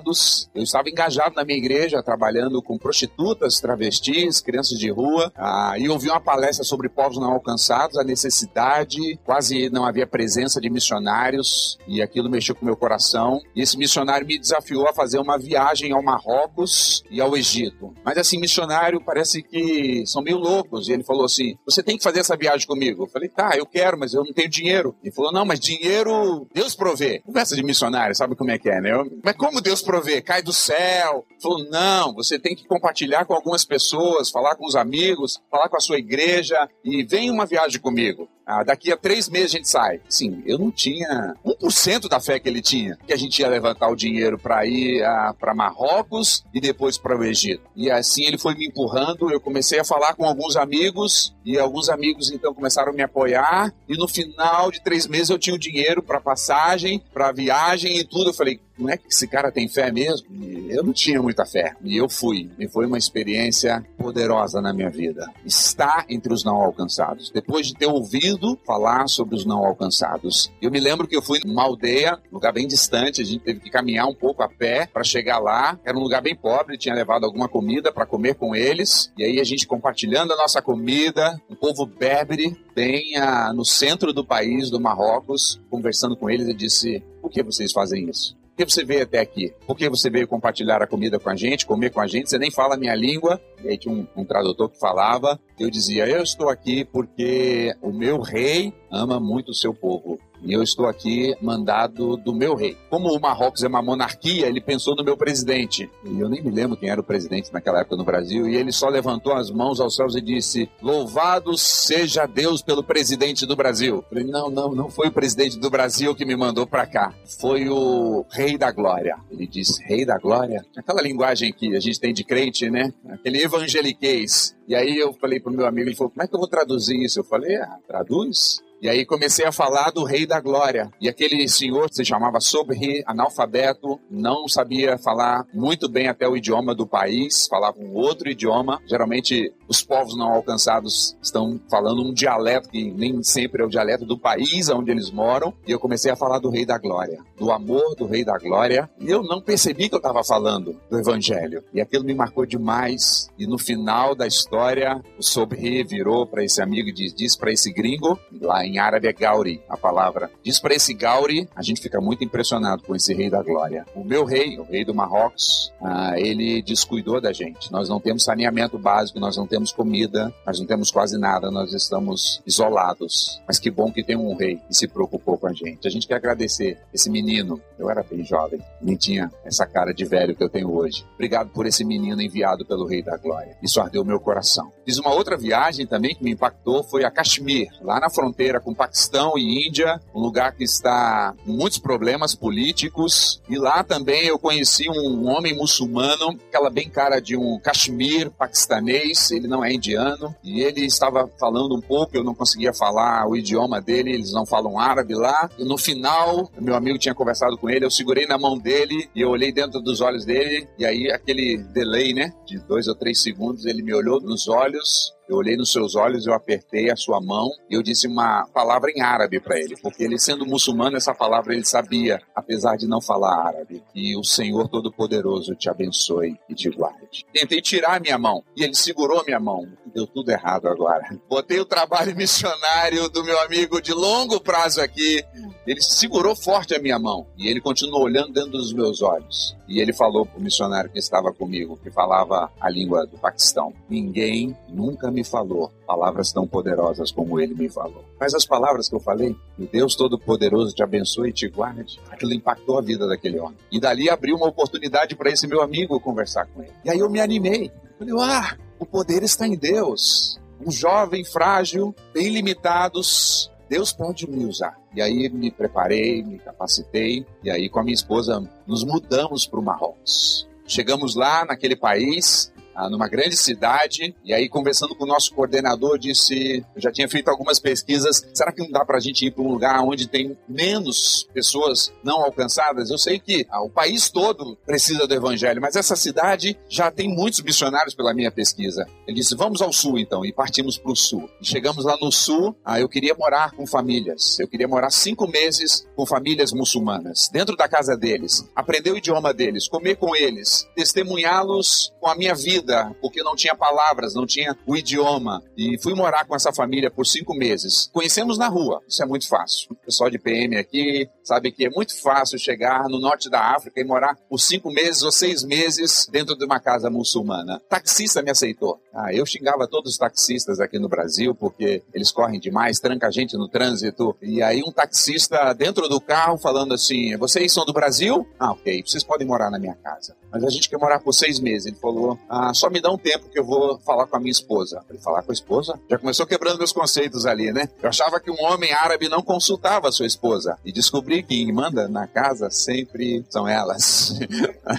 eu estava engajado na minha igreja, trabalhando com prostitutas, travestis, crianças de rua, ah, e ouvi uma palestra sobre povos não alcançados, a necessidade, quase não havia presença de missionários, e aquilo mexeu com o meu coração. E esse missionário me desafiou a fazer uma viagem ao Marrocos e ao Egito. Mas assim, missionário parece que são meio loucos. E ele falou assim: Você tem que fazer essa viagem comigo. Eu falei: Tá, eu quero, mas eu não tenho dinheiro. Ele falou: Não, mas dinheiro Deus provê. Conversa de missionário, sabe como é que é, né? Eu, mas como Deus prover? Cai do céu. Falou, não, você tem que compartilhar com algumas pessoas, falar com os amigos, falar com a sua igreja e vem uma viagem comigo. Ah, daqui a três meses a gente sai. Sim, eu não tinha 1% da fé que ele tinha, que a gente ia levantar o dinheiro para ir ah, para Marrocos e depois para o Egito. E assim ele foi me empurrando, eu comecei a falar com alguns amigos e alguns amigos então começaram a me apoiar e no final de três meses eu tinha o dinheiro para passagem, para viagem e tudo. Eu falei, não é que esse cara tem fé mesmo? E eu não tinha muita fé. E eu fui. E foi uma experiência poderosa na minha vida. Estar entre os não alcançados. Depois de ter ouvido falar sobre os não alcançados. Eu me lembro que eu fui numa aldeia, lugar bem distante, a gente teve que caminhar um pouco a pé para chegar lá. Era um lugar bem pobre, tinha levado alguma comida para comer com eles. E aí a gente compartilhando a nossa comida, um povo berbere, bem ah, no centro do país, do Marrocos, conversando com eles, eu disse: por que vocês fazem isso? Que você veio até aqui? Por que você veio compartilhar a comida com a gente, comer com a gente? Você nem fala a minha língua. E aí tinha um, um tradutor que falava. Eu dizia: Eu estou aqui porque o meu rei ama muito o seu povo. E eu estou aqui mandado do meu rei. Como o Marrocos é uma monarquia, ele pensou no meu presidente. E eu nem me lembro quem era o presidente naquela época no Brasil. E ele só levantou as mãos aos céus e disse: Louvado seja Deus pelo presidente do Brasil. Eu falei: Não, não, não foi o presidente do Brasil que me mandou para cá. Foi o rei da glória. Ele disse: Rei da glória? Aquela linguagem que a gente tem de crente, né? Aquele evangeliquez. E aí eu falei pro meu amigo, ele falou, como é que eu vou traduzir isso? Eu falei, ah, traduz. E aí comecei a falar do Rei da Glória. E aquele senhor se chamava Sobri, analfabeto, não sabia falar muito bem até o idioma do país, falava um outro idioma. Geralmente os povos não alcançados estão falando um dialeto que nem sempre é o dialeto do país onde eles moram. E eu comecei a falar do Rei da Glória, do amor do Rei da Glória. E eu não percebi que eu estava falando do Evangelho. E aquilo me marcou demais. E no final da história, o Sobri virou para esse amigo e disse, disse para esse gringo, lá em árabe é Gauri, a palavra. Diz para esse Gauri, a gente fica muito impressionado com esse rei da glória. O meu rei, o rei do Marrocos, ah, ele descuidou da gente. Nós não temos saneamento básico, nós não temos comida, nós não temos quase nada, nós estamos isolados. Mas que bom que tem um rei que se preocupou com a gente. A gente quer agradecer esse menino. Eu era bem jovem, nem tinha essa cara de velho que eu tenho hoje. Obrigado por esse menino enviado pelo rei da glória. Isso ardeu meu coração. Fiz uma outra viagem também que me impactou, foi a Kashmir, lá na fronteira com Paquistão e Índia, um lugar que está com muitos problemas políticos. E lá também eu conheci um homem muçulmano, aquela bem cara de um Kashmir paquistanês, ele não é indiano, e ele estava falando um pouco, eu não conseguia falar o idioma dele, eles não falam árabe lá. E no final, meu amigo tinha conversado com ele, eu segurei na mão dele e eu olhei dentro dos olhos dele, e aí aquele delay, né, de dois ou três segundos, ele me olhou nos olhos eu olhei nos seus olhos, eu apertei a sua mão e eu disse uma palavra em árabe para ele, porque ele sendo muçulmano, essa palavra ele sabia, apesar de não falar árabe. E o Senhor Todo-Poderoso te abençoe e te guarde. Tentei tirar minha mão e ele segurou minha mão. Deu tudo errado agora. Botei o trabalho missionário do meu amigo de longo prazo aqui. Ele segurou forte a minha mão e ele continuou olhando dentro dos meus olhos. E ele falou para o missionário que estava comigo, que falava a língua do Paquistão: Ninguém nunca me falou palavras tão poderosas como ele me falou. Mas as palavras que eu falei, o Deus Todo-Poderoso te abençoe e te guarde, aquilo impactou a vida daquele homem. E dali abriu uma oportunidade para esse meu amigo conversar com ele. E aí eu me animei. Falei, ah, o poder está em Deus. Um jovem frágil, bem limitados, Deus pode me usar. E aí me preparei, me capacitei, e aí com a minha esposa nos mudamos para o Marrocos. Chegamos lá naquele país, ah, numa grande cidade, e aí conversando com o nosso coordenador, disse, eu já tinha feito algumas pesquisas, será que não dá para a gente ir para um lugar onde tem menos pessoas não alcançadas? Eu sei que ah, o país todo precisa do evangelho, mas essa cidade já tem muitos missionários pela minha pesquisa. Ele disse, vamos ao sul então, e partimos para o sul. E chegamos lá no sul, ah, eu queria morar com famílias, eu queria morar cinco meses com famílias muçulmanas, dentro da casa deles, aprender o idioma deles, comer com eles, testemunhá-los com a minha vida, porque não tinha palavras, não tinha o idioma. E fui morar com essa família por cinco meses. Conhecemos na rua, isso é muito fácil. O pessoal de PM aqui sabe que é muito fácil chegar no norte da África e morar por cinco meses ou seis meses dentro de uma casa muçulmana. Taxista me aceitou. Ah, eu xingava todos os taxistas aqui no Brasil porque eles correm demais, tranca a gente no trânsito. E aí um taxista dentro do carro falando assim: vocês são do Brasil? Ah, ok, vocês podem morar na minha casa. Mas a gente quer morar por seis meses. Ele falou: ah, só me dá um tempo que eu vou falar com a minha esposa. Ele falar com a esposa? Já começou quebrando meus conceitos ali, né? Eu achava que um homem árabe não consultava a sua esposa. E descobri que quem manda na casa sempre são elas.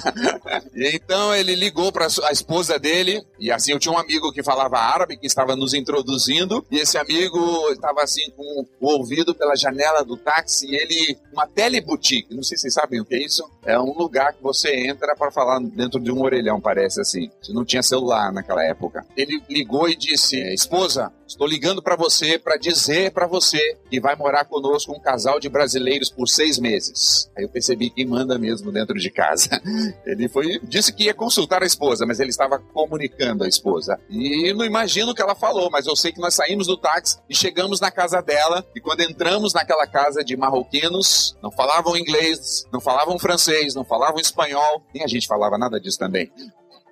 então ele ligou para a esposa dele, e assim eu tinha um amigo que falava árabe, que estava nos introduzindo, e esse amigo estava assim com o ouvido pela janela do táxi, e ele, uma teleboutique, não sei se vocês sabem o que é isso, é um lugar que você entra para falar dentro de um orelhão, parece assim. Não tinha celular naquela época. Ele ligou e disse: Esposa, estou ligando para você para dizer para você que vai morar conosco um casal de brasileiros por seis meses. Aí eu percebi quem manda mesmo dentro de casa. Ele foi, disse que ia consultar a esposa, mas ele estava comunicando a esposa. E não imagino o que ela falou, mas eu sei que nós saímos do táxi e chegamos na casa dela. E quando entramos naquela casa de marroquinos, não falavam inglês, não falavam francês, não falavam espanhol, nem a gente falava nada disso também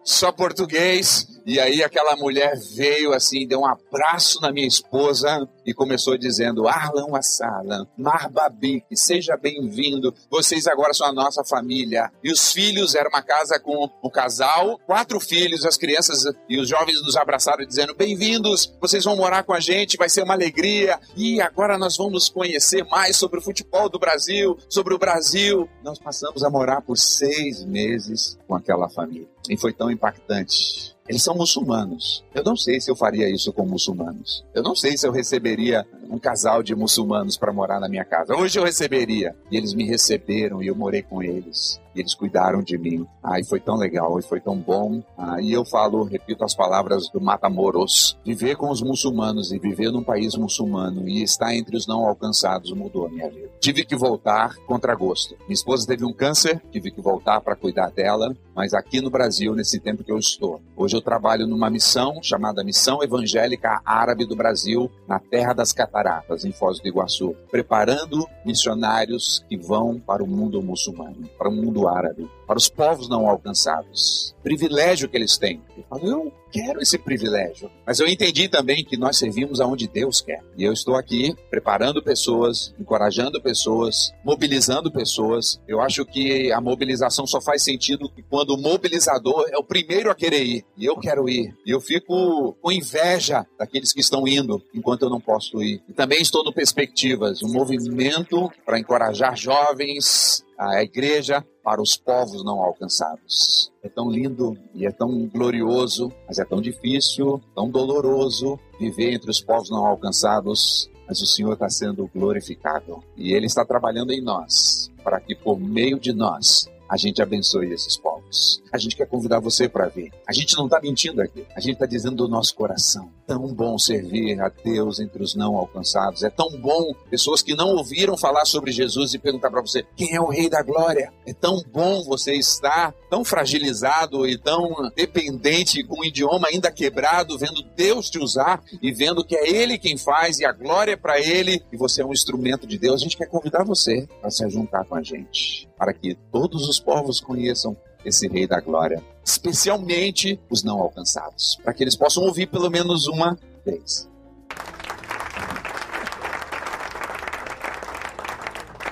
só português. E aí aquela mulher veio assim, deu um abraço na minha esposa e começou dizendo: Arlan Wassalam, Marbabik, seja bem-vindo. Vocês agora são a nossa família. E os filhos, era uma casa com um casal, quatro filhos, as crianças e os jovens nos abraçaram dizendo: Bem-vindos, vocês vão morar com a gente, vai ser uma alegria. E agora nós vamos conhecer mais sobre o futebol do Brasil, sobre o Brasil. Nós passamos a morar por seis meses com aquela família. E foi tão impactante. Eles são muçulmanos. Eu não sei se eu faria isso com muçulmanos. Eu não sei se eu receberia um casal de muçulmanos para morar na minha casa. Hoje eu receberia. E eles me receberam e eu morei com eles. E eles cuidaram de mim. Ah, e foi tão legal, e foi tão bom. Ah, e eu falo, repito as palavras do Matamoros: viver com os muçulmanos e viver num país muçulmano e estar entre os não alcançados mudou a minha vida. Tive que voltar contra gosto. Minha esposa teve um câncer, tive que voltar para cuidar dela. Mas aqui no Brasil, nesse tempo que eu estou, hoje eu trabalho numa missão chamada Missão Evangélica Árabe do Brasil, na Terra das Cataratas, em Foz do Iguaçu, preparando missionários que vão para o mundo muçulmano, para o mundo árabe, para os povos não alcançados. Privilégio que eles têm. Eu falo, eu quero esse privilégio. Mas eu entendi também que nós servimos aonde Deus quer. E eu estou aqui preparando pessoas, encorajando pessoas, mobilizando pessoas. Eu acho que a mobilização só faz sentido quando o mobilizador é o primeiro a querer ir. E eu quero ir. E eu fico com inveja daqueles que estão indo enquanto eu não posso ir. E também estou no Perspectivas, um movimento para encorajar jovens, a igreja para os povos não alcançados. É tão lindo e é tão glorioso, mas é tão difícil, tão doloroso viver entre os povos não alcançados. Mas o Senhor está sendo glorificado e Ele está trabalhando em nós para que por meio de nós a gente abençoe esses povos. A gente quer convidar você para vir. A gente não está mentindo aqui. A gente está dizendo do nosso coração. Tão bom servir a Deus entre os não alcançados. É tão bom pessoas que não ouviram falar sobre Jesus e perguntar para você quem é o Rei da Glória. É tão bom você estar tão fragilizado e tão dependente com o idioma ainda quebrado, vendo Deus te usar e vendo que é Ele quem faz e a glória é para Ele e você é um instrumento de Deus. A gente quer convidar você para se juntar com a gente, para que todos os povos conheçam esse Rei da Glória, especialmente os não alcançados, para que eles possam ouvir pelo menos uma vez.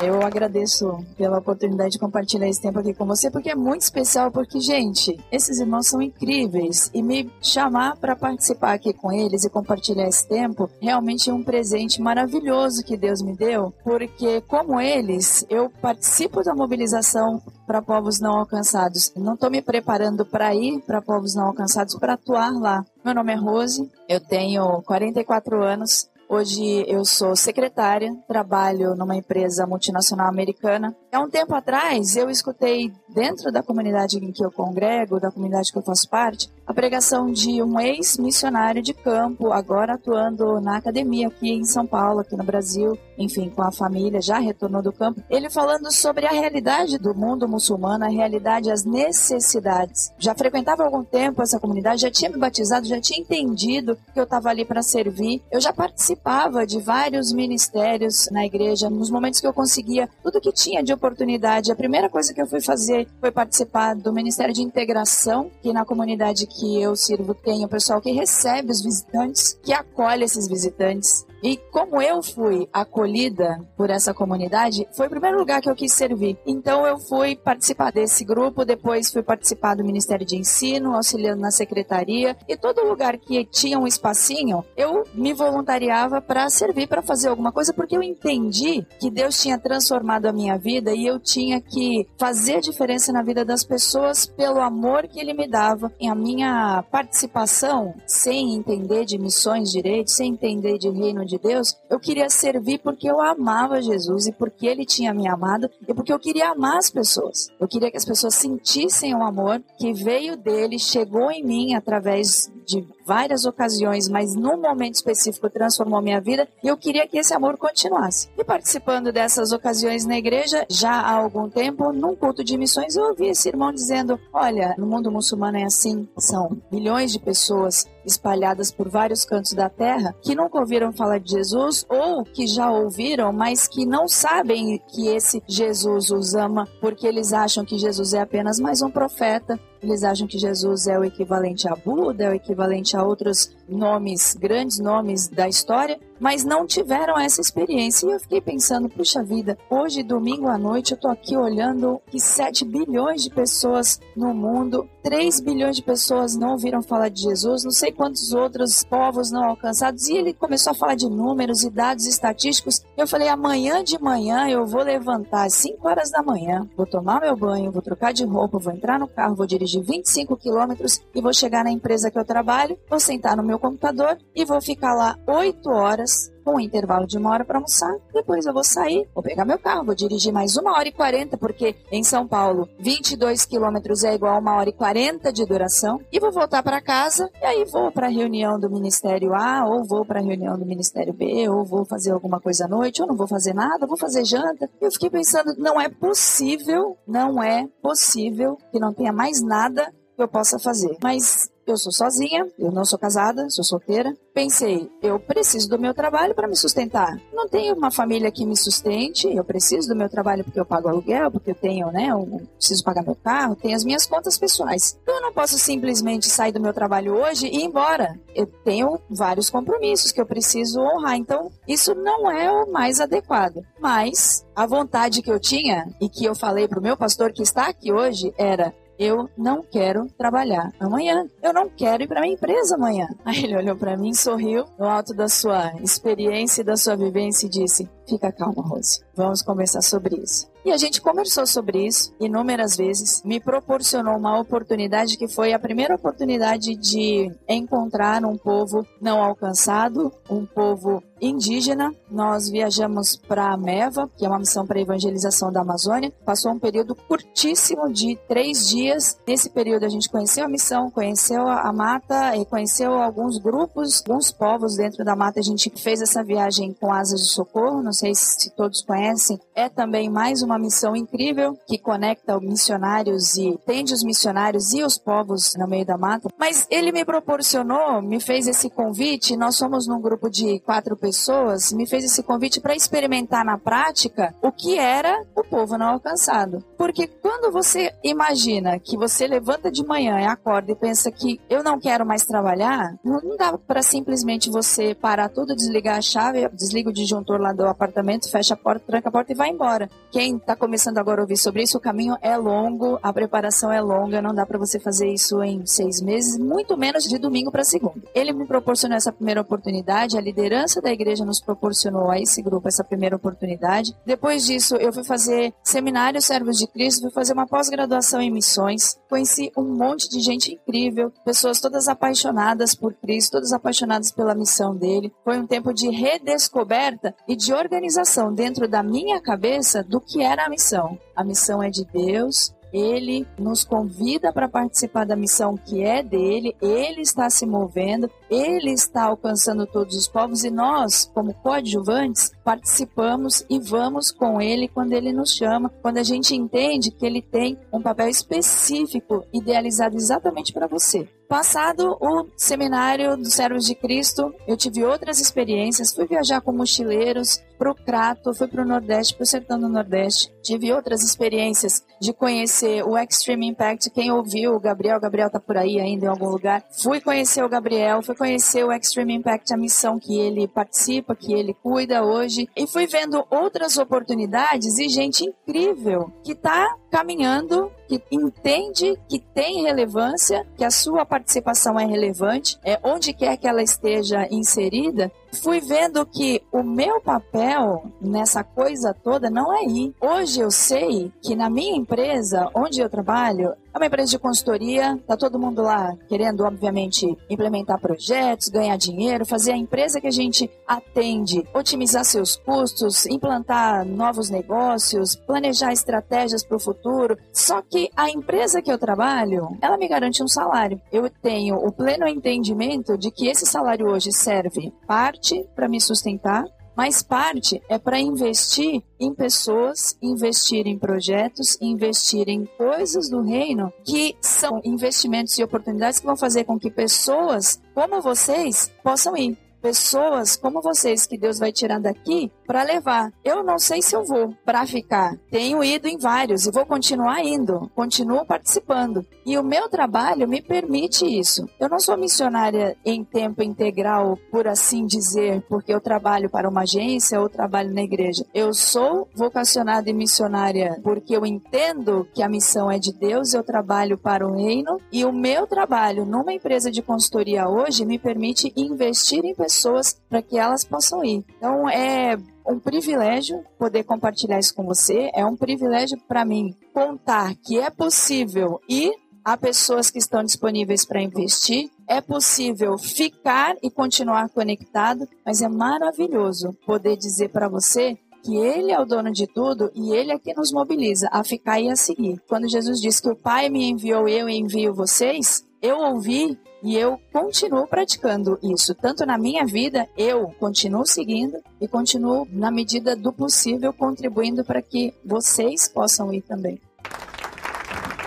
Eu agradeço pela oportunidade de compartilhar esse tempo aqui com você, porque é muito especial, porque, gente, esses irmãos são incríveis e me chamar para participar aqui com eles e compartilhar esse tempo realmente é um presente maravilhoso que Deus me deu, porque, como eles, eu participo da mobilização para povos não alcançados. Não estou me preparando para ir para povos não alcançados para atuar lá. Meu nome é Rose, eu tenho 44 anos, Hoje eu sou secretária, trabalho numa empresa multinacional americana Há um tempo atrás, eu escutei dentro da comunidade em que eu congrego, da comunidade que eu faço parte, a pregação de um ex-missionário de campo, agora atuando na academia aqui em São Paulo, aqui no Brasil, enfim, com a família, já retornou do campo. Ele falando sobre a realidade do mundo muçulmano, a realidade, as necessidades. Já frequentava há algum tempo essa comunidade, já tinha me batizado, já tinha entendido que eu estava ali para servir. Eu já participava de vários ministérios na igreja, nos momentos que eu conseguia, tudo que tinha de oportunidade. A primeira coisa que eu fui fazer foi participar do Ministério de Integração, que na comunidade que eu sirvo tem o pessoal que recebe os visitantes, que acolhe esses visitantes. E como eu fui acolhida por essa comunidade, foi o primeiro lugar que eu quis servir. Então eu fui participar desse grupo, depois fui participar do Ministério de Ensino, auxiliando na secretaria e todo lugar que tinha um espacinho, eu me voluntariava para servir, para fazer alguma coisa, porque eu entendi que Deus tinha transformado a minha vida e eu tinha que fazer diferença na vida das pessoas pelo amor que Ele me dava. E a minha participação, sem entender de missões direito, sem entender de reino de de Deus, eu queria servir porque eu amava Jesus e porque ele tinha me amado e porque eu queria amar as pessoas. Eu queria que as pessoas sentissem o amor que veio dele, chegou em mim através de várias ocasiões, mas num momento específico transformou minha vida e eu queria que esse amor continuasse. E participando dessas ocasiões na igreja, já há algum tempo, num culto de missões, eu ouvi esse irmão dizendo: Olha, no mundo muçulmano é assim, são milhões de pessoas espalhadas por vários cantos da terra que nunca ouviram falar de Jesus ou que já ouviram, mas que não sabem que esse Jesus os ama porque eles acham que Jesus é apenas mais um profeta eles acham que Jesus é o equivalente a Buda, é o equivalente a outros nomes, grandes nomes da história, mas não tiveram essa experiência. E eu fiquei pensando, puxa vida, hoje, domingo à noite, eu tô aqui olhando que 7 bilhões de pessoas no mundo, 3 bilhões de pessoas não ouviram falar de Jesus, não sei quantos outros povos não alcançados, e ele começou a falar de números e dados estatísticos. Eu falei, amanhã de manhã eu vou levantar às 5 horas da manhã, vou tomar meu banho, vou trocar de roupa, vou entrar no carro, vou dirigir 25 quilômetros e vou chegar na empresa que eu trabalho, vou sentar no meu computador e vou ficar lá 8 horas com um intervalo de uma hora para almoçar. Depois eu vou sair, vou pegar meu carro, vou dirigir mais uma hora e quarenta, porque em São Paulo 22 quilômetros é igual a uma hora e quarenta de duração. E vou voltar para casa e aí vou para a reunião do Ministério A, ou vou para a reunião do Ministério B, ou vou fazer alguma coisa à noite, ou não vou fazer nada, vou fazer janta. E eu fiquei pensando, não é possível, não é possível que não tenha mais nada que eu possa fazer. Mas eu sou sozinha, eu não sou casada, sou solteira. Pensei, eu preciso do meu trabalho para me sustentar. Não tenho uma família que me sustente, eu preciso do meu trabalho porque eu pago aluguel, porque eu tenho, né, eu preciso pagar meu carro, tenho as minhas contas pessoais. Então eu não posso simplesmente sair do meu trabalho hoje e ir embora. Eu tenho vários compromissos que eu preciso honrar. Então, isso não é o mais adequado. Mas a vontade que eu tinha e que eu falei pro meu pastor que está aqui hoje era eu não quero trabalhar amanhã. Eu não quero ir para minha empresa amanhã. Aí ele olhou para mim, sorriu, no alto da sua experiência e da sua vivência e disse: Fica calma, Rose. Vamos conversar sobre isso. E a gente conversou sobre isso inúmeras vezes. Me proporcionou uma oportunidade que foi a primeira oportunidade de encontrar um povo não alcançado, um povo indígena. Nós viajamos para a Meva, que é uma missão para evangelização da Amazônia. Passou um período curtíssimo de três dias. Nesse período a gente conheceu a missão, conheceu a mata conheceu alguns grupos, alguns povos dentro da mata. A gente fez essa viagem com asas de socorro. Não sei se todos conhecem. É também mais uma missão incrível que conecta os missionários e tende os missionários e os povos no meio da mata. Mas ele me proporcionou, me fez esse convite. Nós somos num grupo de quatro pessoas. Me fez esse convite para experimentar na prática o que era o povo não alcançado. Porque quando você imagina que você levanta de manhã e acorda e pensa que eu não quero mais trabalhar, não dá para simplesmente você parar tudo, desligar a chave, desliga o disjuntor lá do apartamento, fecha a porta, tranca a porta e vai embora. Quem está começando agora a ouvir sobre isso, o caminho é longo, a preparação é longa, não dá para você fazer isso em seis meses, muito menos de domingo para segunda. Ele me proporcionou essa primeira oportunidade, a liderança da igreja igreja nos proporcionou a esse grupo essa primeira oportunidade. Depois disso, eu fui fazer seminário Servos de Cristo, fui fazer uma pós-graduação em missões. Conheci um monte de gente incrível, pessoas todas apaixonadas por Cristo, todas apaixonadas pela missão dele. Foi um tempo de redescoberta e de organização dentro da minha cabeça do que era a missão. A missão é de Deus, ele nos convida para participar da missão que é dele, ele está se movendo, ele está alcançando todos os povos e nós, como coadjuvantes, participamos e vamos com ele quando ele nos chama, quando a gente entende que ele tem um papel específico idealizado exatamente para você. Passado o seminário dos Servos de Cristo, eu tive outras experiências. Fui viajar com mochileiros para o Crato, fui para o Nordeste, para o Sertão do Nordeste. Tive outras experiências de conhecer o Extreme Impact. Quem ouviu o Gabriel, o Gabriel tá por aí ainda em algum lugar. Fui conhecer o Gabriel, fui conhecer o Extreme Impact, a missão que ele participa, que ele cuida hoje. E fui vendo outras oportunidades e gente incrível que está caminhando, que entende que tem relevância, que a sua participação é relevante, é onde quer que ela esteja inserida, fui vendo que o meu papel nessa coisa toda não é ir. Hoje eu sei que na minha empresa, onde eu trabalho, é uma empresa de consultoria, tá todo mundo lá querendo, obviamente, implementar projetos, ganhar dinheiro, fazer a empresa que a gente atende otimizar seus custos, implantar novos negócios, planejar estratégias para o futuro. Só que a empresa que eu trabalho, ela me garante um salário. Eu tenho o pleno entendimento de que esse salário hoje serve parte para me sustentar, mas parte é para investir em pessoas, investir em projetos, investir em coisas do reino que são investimentos e oportunidades que vão fazer com que pessoas como vocês possam ir. Pessoas como vocês que Deus vai tirar daqui para levar. Eu não sei se eu vou para ficar. Tenho ido em vários e vou continuar indo. Continuo participando. E o meu trabalho me permite isso. Eu não sou missionária em tempo integral, por assim dizer, porque eu trabalho para uma agência ou trabalho na igreja. Eu sou vocacionada e missionária porque eu entendo que a missão é de Deus, eu trabalho para o reino e o meu trabalho numa empresa de consultoria hoje me permite investir em pessoas para que elas possam ir. Então é um privilégio poder compartilhar isso com você, é um privilégio para mim contar que é possível ir a pessoas que estão disponíveis para investir. É possível ficar e continuar conectado, mas é maravilhoso poder dizer para você que Ele é o dono de tudo e Ele é que nos mobiliza a ficar e a seguir. Quando Jesus disse que o Pai me enviou, eu envio vocês, eu ouvi e eu continuo praticando isso. Tanto na minha vida, eu continuo seguindo e continuo, na medida do possível, contribuindo para que vocês possam ir também.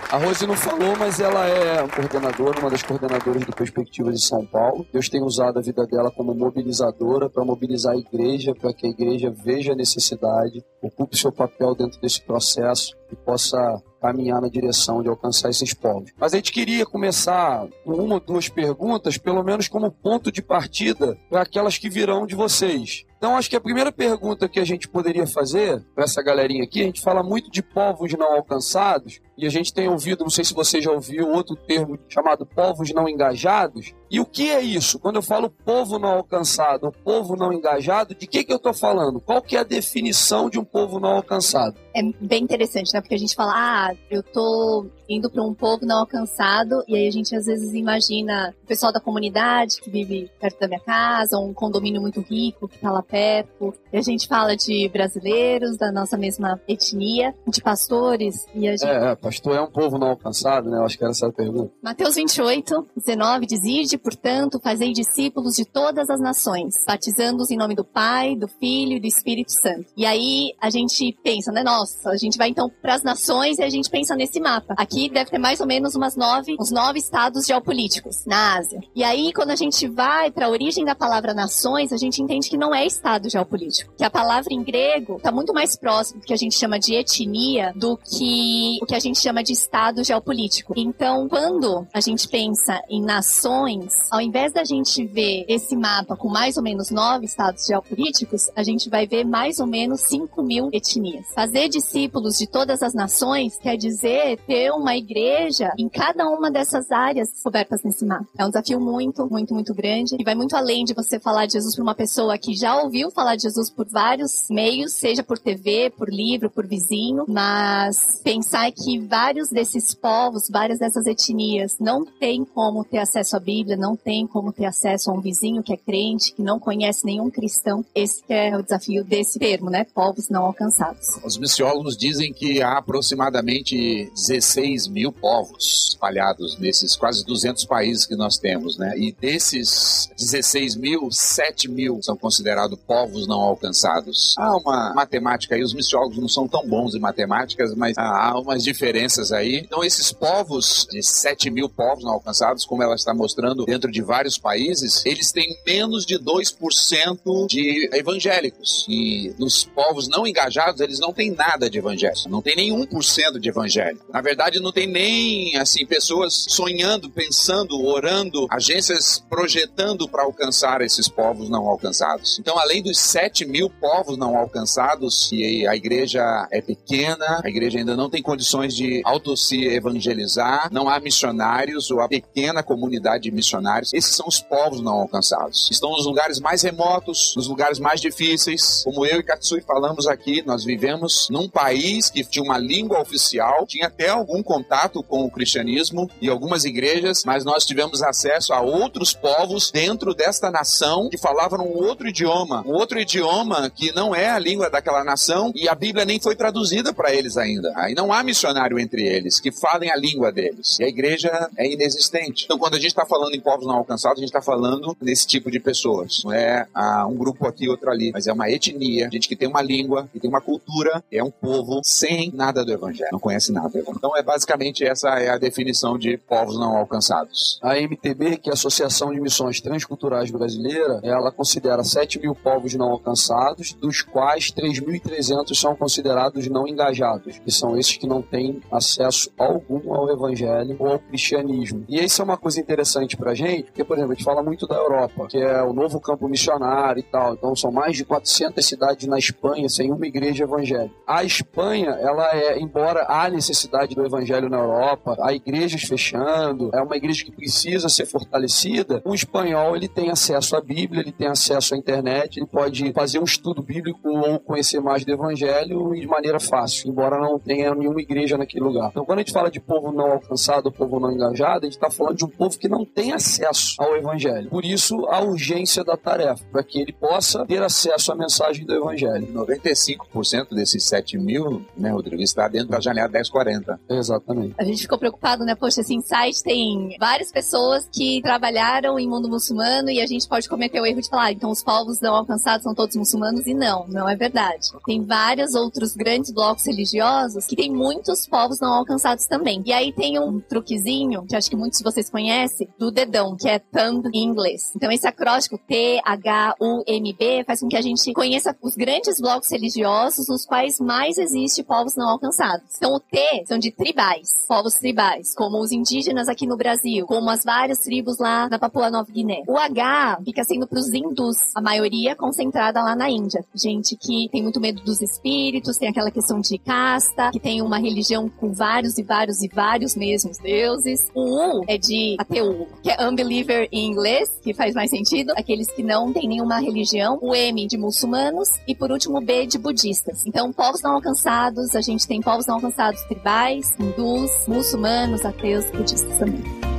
A Rose não falou, mas ela é coordenadora, uma das coordenadoras do Perspectivas de São Paulo. Deus tem usado a vida dela como mobilizadora para mobilizar a igreja, para que a igreja veja a necessidade, ocupe seu papel dentro desse processo e possa caminhar na direção de alcançar esses povos. Mas a gente queria começar com uma ou duas perguntas, pelo menos como ponto de partida para aquelas que virão de vocês. Então, acho que a primeira pergunta que a gente poderia fazer para essa galerinha aqui, a gente fala muito de povos não alcançados, e a gente tem ouvido, não sei se você já ouviu, outro termo chamado povos não engajados. E o que é isso? Quando eu falo povo não alcançado, povo não engajado, de que, que eu estou falando? Qual que é a definição de um povo não alcançado? É bem interessante, né? Porque a gente fala, ah, eu tô indo para um povo não alcançado, e aí a gente às vezes imagina o pessoal da comunidade que vive perto da minha casa, um condomínio muito rico que está lá perto, e a gente fala de brasileiros da nossa mesma etnia, de pastores, e a gente... É, é pastor é um povo não alcançado, né? Eu acho que era essa a pergunta. Mateus 28, 19 diz, Ide, portanto, fazei discípulos de todas as nações, batizando-os em nome do Pai, do Filho e do Espírito Santo. E aí a gente pensa, né? Nossa, a gente vai então para as nações e a gente pensa nesse mapa. Aqui aqui deve ter mais ou menos umas nove, uns nove estados geopolíticos na Ásia. E aí, quando a gente vai para a origem da palavra nações, a gente entende que não é estado geopolítico. Que a palavra em grego está muito mais próximo do que a gente chama de etnia do que o que a gente chama de estado geopolítico. Então, quando a gente pensa em nações, ao invés da gente ver esse mapa com mais ou menos nove estados geopolíticos, a gente vai ver mais ou menos 5 mil etnias. Fazer discípulos de todas as nações quer dizer ter um uma igreja em cada uma dessas áreas cobertas nesse mar. É um desafio muito, muito, muito grande e vai muito além de você falar de Jesus para uma pessoa que já ouviu falar de Jesus por vários meios, seja por TV, por livro, por vizinho, mas pensar que vários desses povos, várias dessas etnias não têm como ter acesso à Bíblia, não têm como ter acesso a um vizinho que é crente, que não conhece nenhum cristão. Esse é o desafio desse termo, né? Povos não alcançados. Os missiólogos dizem que há aproximadamente 16 mil povos espalhados nesses quase 200 países que nós temos, né? E desses 16 mil, 7 mil são considerados povos não alcançados. Há uma matemática aí, os missiólogos não são tão bons em matemáticas, mas há umas diferenças aí. Então, esses povos, de 7 mil povos não alcançados, como ela está mostrando dentro de vários países, eles têm menos de 2% de evangélicos. E nos povos não engajados, eles não têm nada de evangelho. Não tem nem 1% de evangelho. Na verdade, não tem nem, assim, pessoas sonhando, pensando, orando, agências projetando para alcançar esses povos não alcançados. Então, além dos 7 mil povos não alcançados, e a igreja é pequena, a igreja ainda não tem condições de auto se evangelizar, não há missionários ou a pequena comunidade de missionários. Esses são os povos não alcançados. Estão nos lugares mais remotos, nos lugares mais difíceis. Como eu e Katsui falamos aqui, nós vivemos num país que tinha uma língua oficial, tinha até algum contato com o cristianismo e algumas igrejas, mas nós tivemos acesso a outros povos dentro desta nação que falavam um outro idioma, um outro idioma que não é a língua daquela nação e a Bíblia nem foi traduzida para eles ainda. Aí não há missionário entre eles que falem a língua deles. E a igreja é inexistente. Então, quando a gente está falando em povos não alcançados, a gente está falando desse tipo de pessoas. Não é ah, um grupo aqui, outro ali, mas é uma etnia, gente que tem uma língua, que tem uma cultura, é um povo sem nada do evangelho, não conhece nada do evangelho. Então, é basicamente essa é a definição de povos não alcançados. A MTB, que é a Associação de Missões Transculturais Brasileira, ela considera 7 mil povos não alcançados, dos quais 3.300 são considerados não engajados, que são esses que não têm acesso algum ao evangelho ou ao cristianismo. E isso é uma coisa interessante pra gente, porque, por exemplo, a gente fala muito da Europa, que é o novo campo missionário e tal. Então, são mais de 400 cidades na Espanha sem uma igreja evangélica. A Espanha, ela é, embora há necessidade do evangelho na Europa, há igrejas fechando, é uma igreja que precisa ser fortalecida, o espanhol, ele tem acesso à Bíblia, ele tem acesso à internet, ele pode fazer um estudo bíblico ou conhecer mais do evangelho de maneira fácil, embora não tenha nenhuma igreja naquele lugar. Então, quando a gente fala de povo não alcançado, povo não engajado, a gente está falando de um povo que não tem acesso ao evangelho. Por isso, a urgência da tarefa, para que ele possa ter acesso à mensagem do evangelho. 95% desses 7 mil, né, Rodrigo, está dentro da janela 1040. Exatamente. A gente ficou preocupado, né? Poxa, esse insight tem várias pessoas que trabalharam em mundo muçulmano e a gente pode cometer o erro de falar, então os povos não alcançados são todos muçulmanos e não, não é verdade. Tem vários outros grandes blocos religiosos que tem muitos povos não alcançados também. E aí tem um truquezinho, que acho que muitos de vocês conhecem, do dedão, que é thumb em inglês. Então esse acróstico T-H-U-M-B faz com que a gente conheça os grandes blocos religiosos nos quais mais existe povos não alcançados. Então o T são de tribais, povos tribais, como os indígenas aqui no Brasil, como as várias tribos lá na Papua Nova Guiné. O H fica sendo para os hindus, a maioria concentrada lá na Índia. Gente que tem muito medo dos espíritos, tem aquela questão de casta, que tem uma religião com vários e vários e vários mesmos deuses. O U é de ateu, que é unbeliever em inglês, que faz mais sentido, aqueles que não têm nenhuma religião. O M de muçulmanos e por último o B de budistas. Então, povos não alcançados, a gente tem povos não alcançados tribais, hindus, muçulmanos, ateus, budistas também.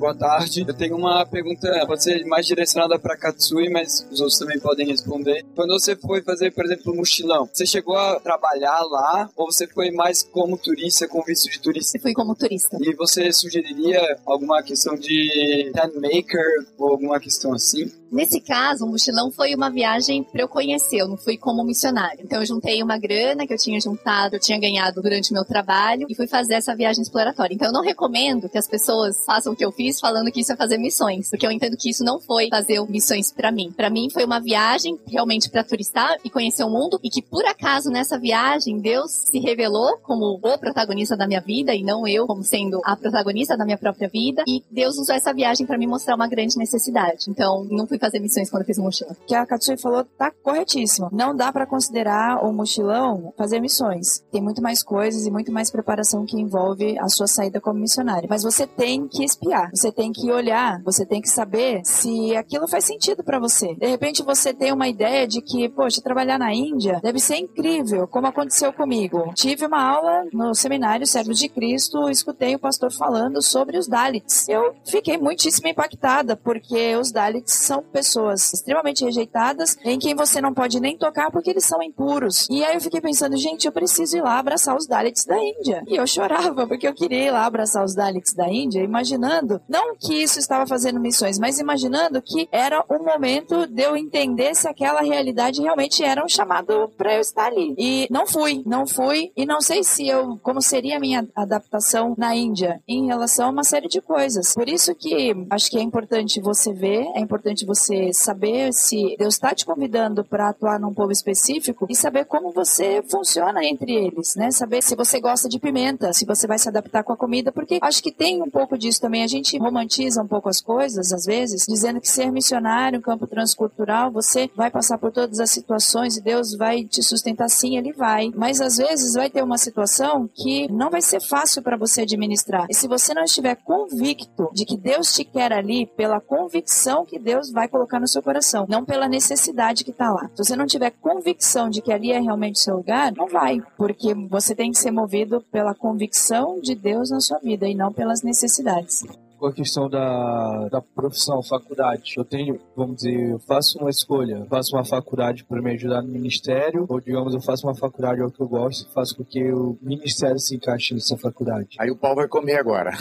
Boa tarde. Eu tenho uma pergunta, pode ser mais direcionada para Katsui, mas os outros também podem responder. Quando você foi fazer, por exemplo, um mochilão, você chegou a trabalhar lá ou você foi mais como turista, com visto de turista? Eu fui como turista. E você sugeriria alguma questão de maker ou alguma questão assim? Nesse caso, o mochilão foi uma viagem para eu conhecer, eu não fui como missionário. Então eu juntei uma grana que eu tinha juntado, eu tinha ganhado durante o meu trabalho e fui fazer essa viagem exploratória. Então eu não recomendo que as pessoas façam o que eu fiz, falando que isso é fazer missões, porque eu entendo que isso não foi fazer missões para mim. Para mim foi uma viagem realmente para turistar e conhecer o mundo e que por acaso nessa viagem Deus se revelou como o protagonista da minha vida e não eu como sendo a protagonista da minha própria vida e Deus usou essa viagem para me mostrar uma grande necessidade. Então, não fui fazer missões quando fiz o mochilão. Que a Katsui falou tá corretíssimo. Não dá para considerar o mochilão fazer missões. Tem muito mais coisas e muito mais preparação que envolve a sua saída como missionário. Mas você tem que espiar, você tem que olhar, você tem que saber se aquilo faz sentido para você. De repente você tem uma ideia de que, poxa, trabalhar na Índia deve ser incrível, como aconteceu comigo. Tive uma aula no seminário Servos de Cristo, escutei o pastor falando sobre os Dalits. Eu fiquei muitíssimo impactada, porque os Dalits são pessoas extremamente rejeitadas, em quem você não pode nem tocar porque eles são impuros. E aí eu fiquei pensando, gente, eu preciso ir lá abraçar os Dalits da Índia. E eu chorava, porque eu queria ir lá abraçar os Dalits da Índia, imaginando, não que isso estava fazendo missões, mas imaginando que era um momento de eu entender se aquela realidade realmente era um chamado para eu estar ali. E não fui, não fui, e não sei se eu, como seria a minha adaptação na Índia em relação a uma série de coisas. Por isso que acho que é importante você ver, é importante você saber se Deus está te convidando para atuar num povo específico e saber como você funciona entre eles, né? Saber se você gosta de pimenta, se você vai se adaptar com a comida, porque acho que tem um pouco disso também. A gente romantiza um pouco as coisas, às vezes, dizendo que ser missionário, um campo transcultural, você vai passar por todas as situações e Deus vai te sustentar sim, ele vai. Mas às vezes vai ter uma situação que não vai ser fácil para você administrar. E se você não estiver convicto de que Deus te quer ali pela convicção que Deus vai colocar no seu coração, não pela necessidade que está lá. Se você não tiver convicção de que ali é realmente o seu lugar, não vai, porque você tem que ser movido pela convicção de Deus na sua vida e não pelas necessidades com a questão da, da profissão, faculdade. Eu tenho, vamos dizer, eu faço uma escolha, faço uma faculdade para me ajudar no ministério, ou digamos, eu faço uma faculdade ao que eu gosto, faço com que o ministério se encaixe nessa faculdade. Aí o pau vai comer agora.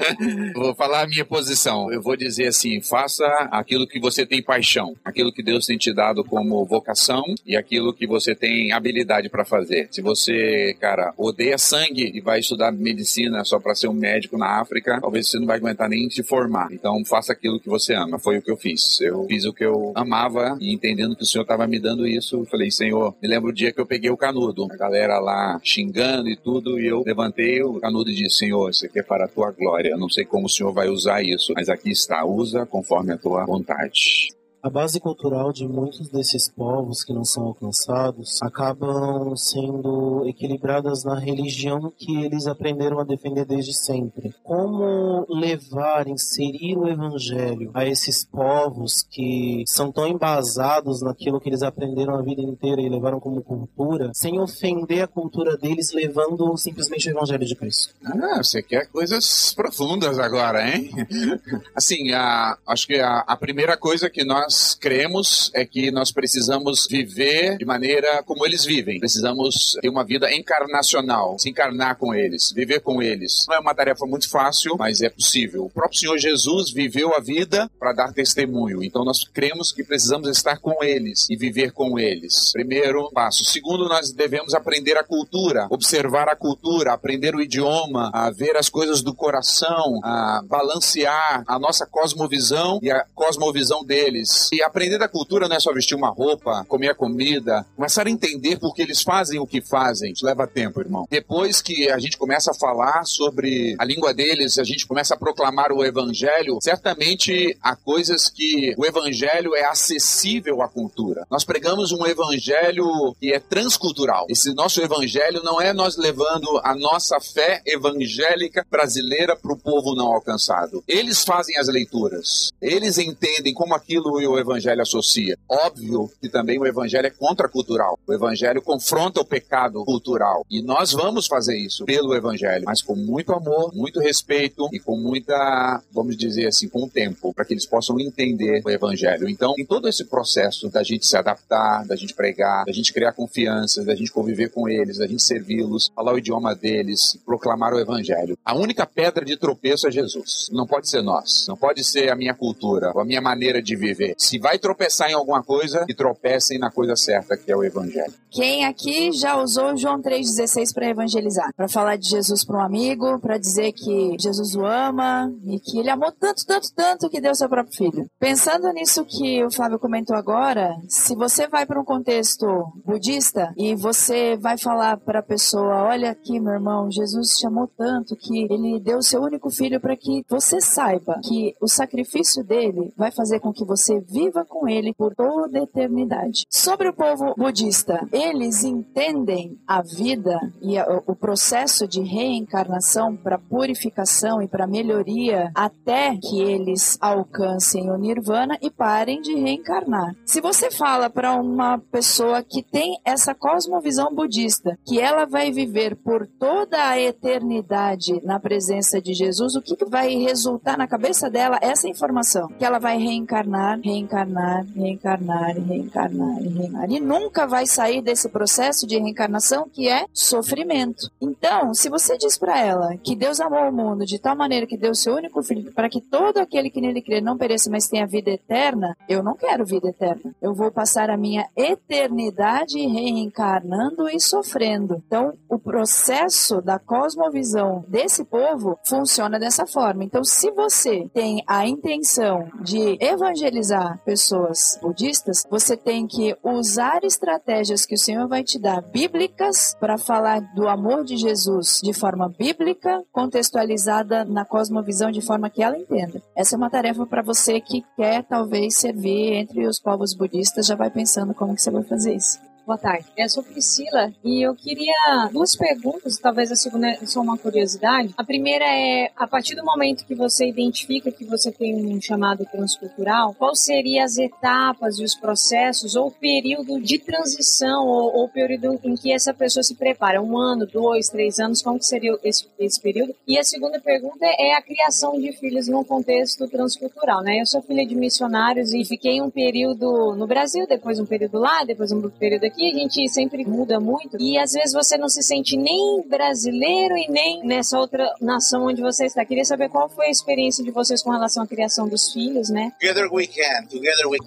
vou falar a minha posição. Eu vou dizer assim: faça aquilo que você tem paixão, aquilo que Deus tem te dado como vocação e aquilo que você tem habilidade para fazer. Se você, cara, odeia sangue e vai estudar medicina só para ser um médico na África, talvez você não vai aguentar nem se formar. Então faça aquilo que você ama. Foi o que eu fiz. Eu fiz o que eu amava e entendendo que o Senhor estava me dando isso, eu falei, Senhor, me lembro o dia que eu peguei o canudo. A galera lá xingando e tudo, e eu levantei o canudo e disse, Senhor, isso aqui é para a tua glória. Eu não sei como o Senhor vai usar isso, mas aqui está, usa conforme a tua vontade. A base cultural de muitos desses povos que não são alcançados acabam sendo equilibradas na religião que eles aprenderam a defender desde sempre. Como levar, inserir o evangelho a esses povos que são tão embasados naquilo que eles aprenderam a vida inteira e levaram como cultura, sem ofender a cultura deles, levando simplesmente o evangelho de Cristo? Ah, você quer coisas profundas agora, hein? Assim, a, acho que a, a primeira coisa que nós nós cremos é que nós precisamos viver de maneira como eles vivem. Precisamos ter uma vida encarnacional, se encarnar com eles, viver com eles. Não é uma tarefa muito fácil, mas é possível. O próprio Senhor Jesus viveu a vida para dar testemunho. Então nós cremos que precisamos estar com eles e viver com eles. Primeiro passo. Segundo, nós devemos aprender a cultura, observar a cultura, aprender o idioma, a ver as coisas do coração, a balancear a nossa cosmovisão e a cosmovisão deles e aprender da cultura não é só vestir uma roupa, comer a comida, começar a entender por que eles fazem o que fazem. Isso leva tempo, irmão. Depois que a gente começa a falar sobre a língua deles, a gente começa a proclamar o evangelho, certamente há coisas que o evangelho é acessível à cultura. Nós pregamos um evangelho que é transcultural. Esse nosso evangelho não é nós levando a nossa fé evangélica brasileira para o povo não alcançado. Eles fazem as leituras. Eles entendem como aquilo o evangelho associa. Óbvio que também o evangelho é contracultural. O evangelho confronta o pecado cultural. E nós vamos fazer isso pelo evangelho, mas com muito amor, muito respeito e com muita, vamos dizer assim, com tempo, para que eles possam entender o evangelho. Então, em todo esse processo da gente se adaptar, da gente pregar, da gente criar confiança, da gente conviver com eles, da gente servi-los, falar o idioma deles, proclamar o evangelho. A única pedra de tropeço é Jesus. Não pode ser nós. Não pode ser a minha cultura, a minha maneira de viver. Se vai tropeçar em alguma coisa, que tropecem na coisa certa, que é o evangelho. Quem aqui já usou João 3,16 para evangelizar? Para falar de Jesus para um amigo, para dizer que Jesus o ama e que ele amou tanto, tanto, tanto que deu seu próprio filho. Pensando nisso que o Fábio comentou agora, se você vai para um contexto budista e você vai falar para a pessoa: Olha aqui, meu irmão, Jesus te amou tanto que ele deu seu único filho para que você saiba que o sacrifício dele vai fazer com que você viva com ele por toda a eternidade. Sobre o povo budista, eles entendem a vida e o processo de reencarnação para purificação e para melhoria até que eles alcancem o nirvana e parem de reencarnar. Se você fala para uma pessoa que tem essa cosmovisão budista, que ela vai viver por toda a eternidade na presença de Jesus, o que que vai resultar na cabeça dela essa informação? Que ela vai reencarnar, reencarnar, reencarnar, reencarnar, reencarnar. E nunca vai sair desse processo de reencarnação que é sofrimento. Então, se você diz para ela que Deus amou o mundo de tal maneira que deu seu único filho para que todo aquele que nele crê não pereça, mas tenha vida eterna, eu não quero vida eterna. Eu vou passar a minha eternidade reencarnando e sofrendo. Então, o processo da cosmovisão desse povo funciona dessa forma. Então, se você tem a intenção de evangelizar pessoas budistas, você tem que usar estratégias que o Senhor vai te dar bíblicas para falar do amor de Jesus de forma bíblica, contextualizada na cosmovisão de forma que ela entenda. Essa é uma tarefa para você que quer talvez servir entre os povos budistas, já vai pensando como que você vai fazer isso. Boa tarde. Eu sou Priscila e eu queria duas perguntas, talvez a segunda é só uma curiosidade. A primeira é, a partir do momento que você identifica que você tem um chamado transcultural, qual seriam as etapas e os processos ou período de transição ou, ou período em que essa pessoa se prepara? Um ano, dois, três anos, como que seria esse, esse período? E a segunda pergunta é a criação de filhos num contexto transcultural, né? Eu sou filha de missionários e fiquei um período no Brasil, depois um período lá, depois um período aqui, a gente sempre muda muito e às vezes você não se sente nem brasileiro e nem nessa outra nação onde você está. Queria saber qual foi a experiência de vocês com relação à criação dos filhos, né? Together we can, together we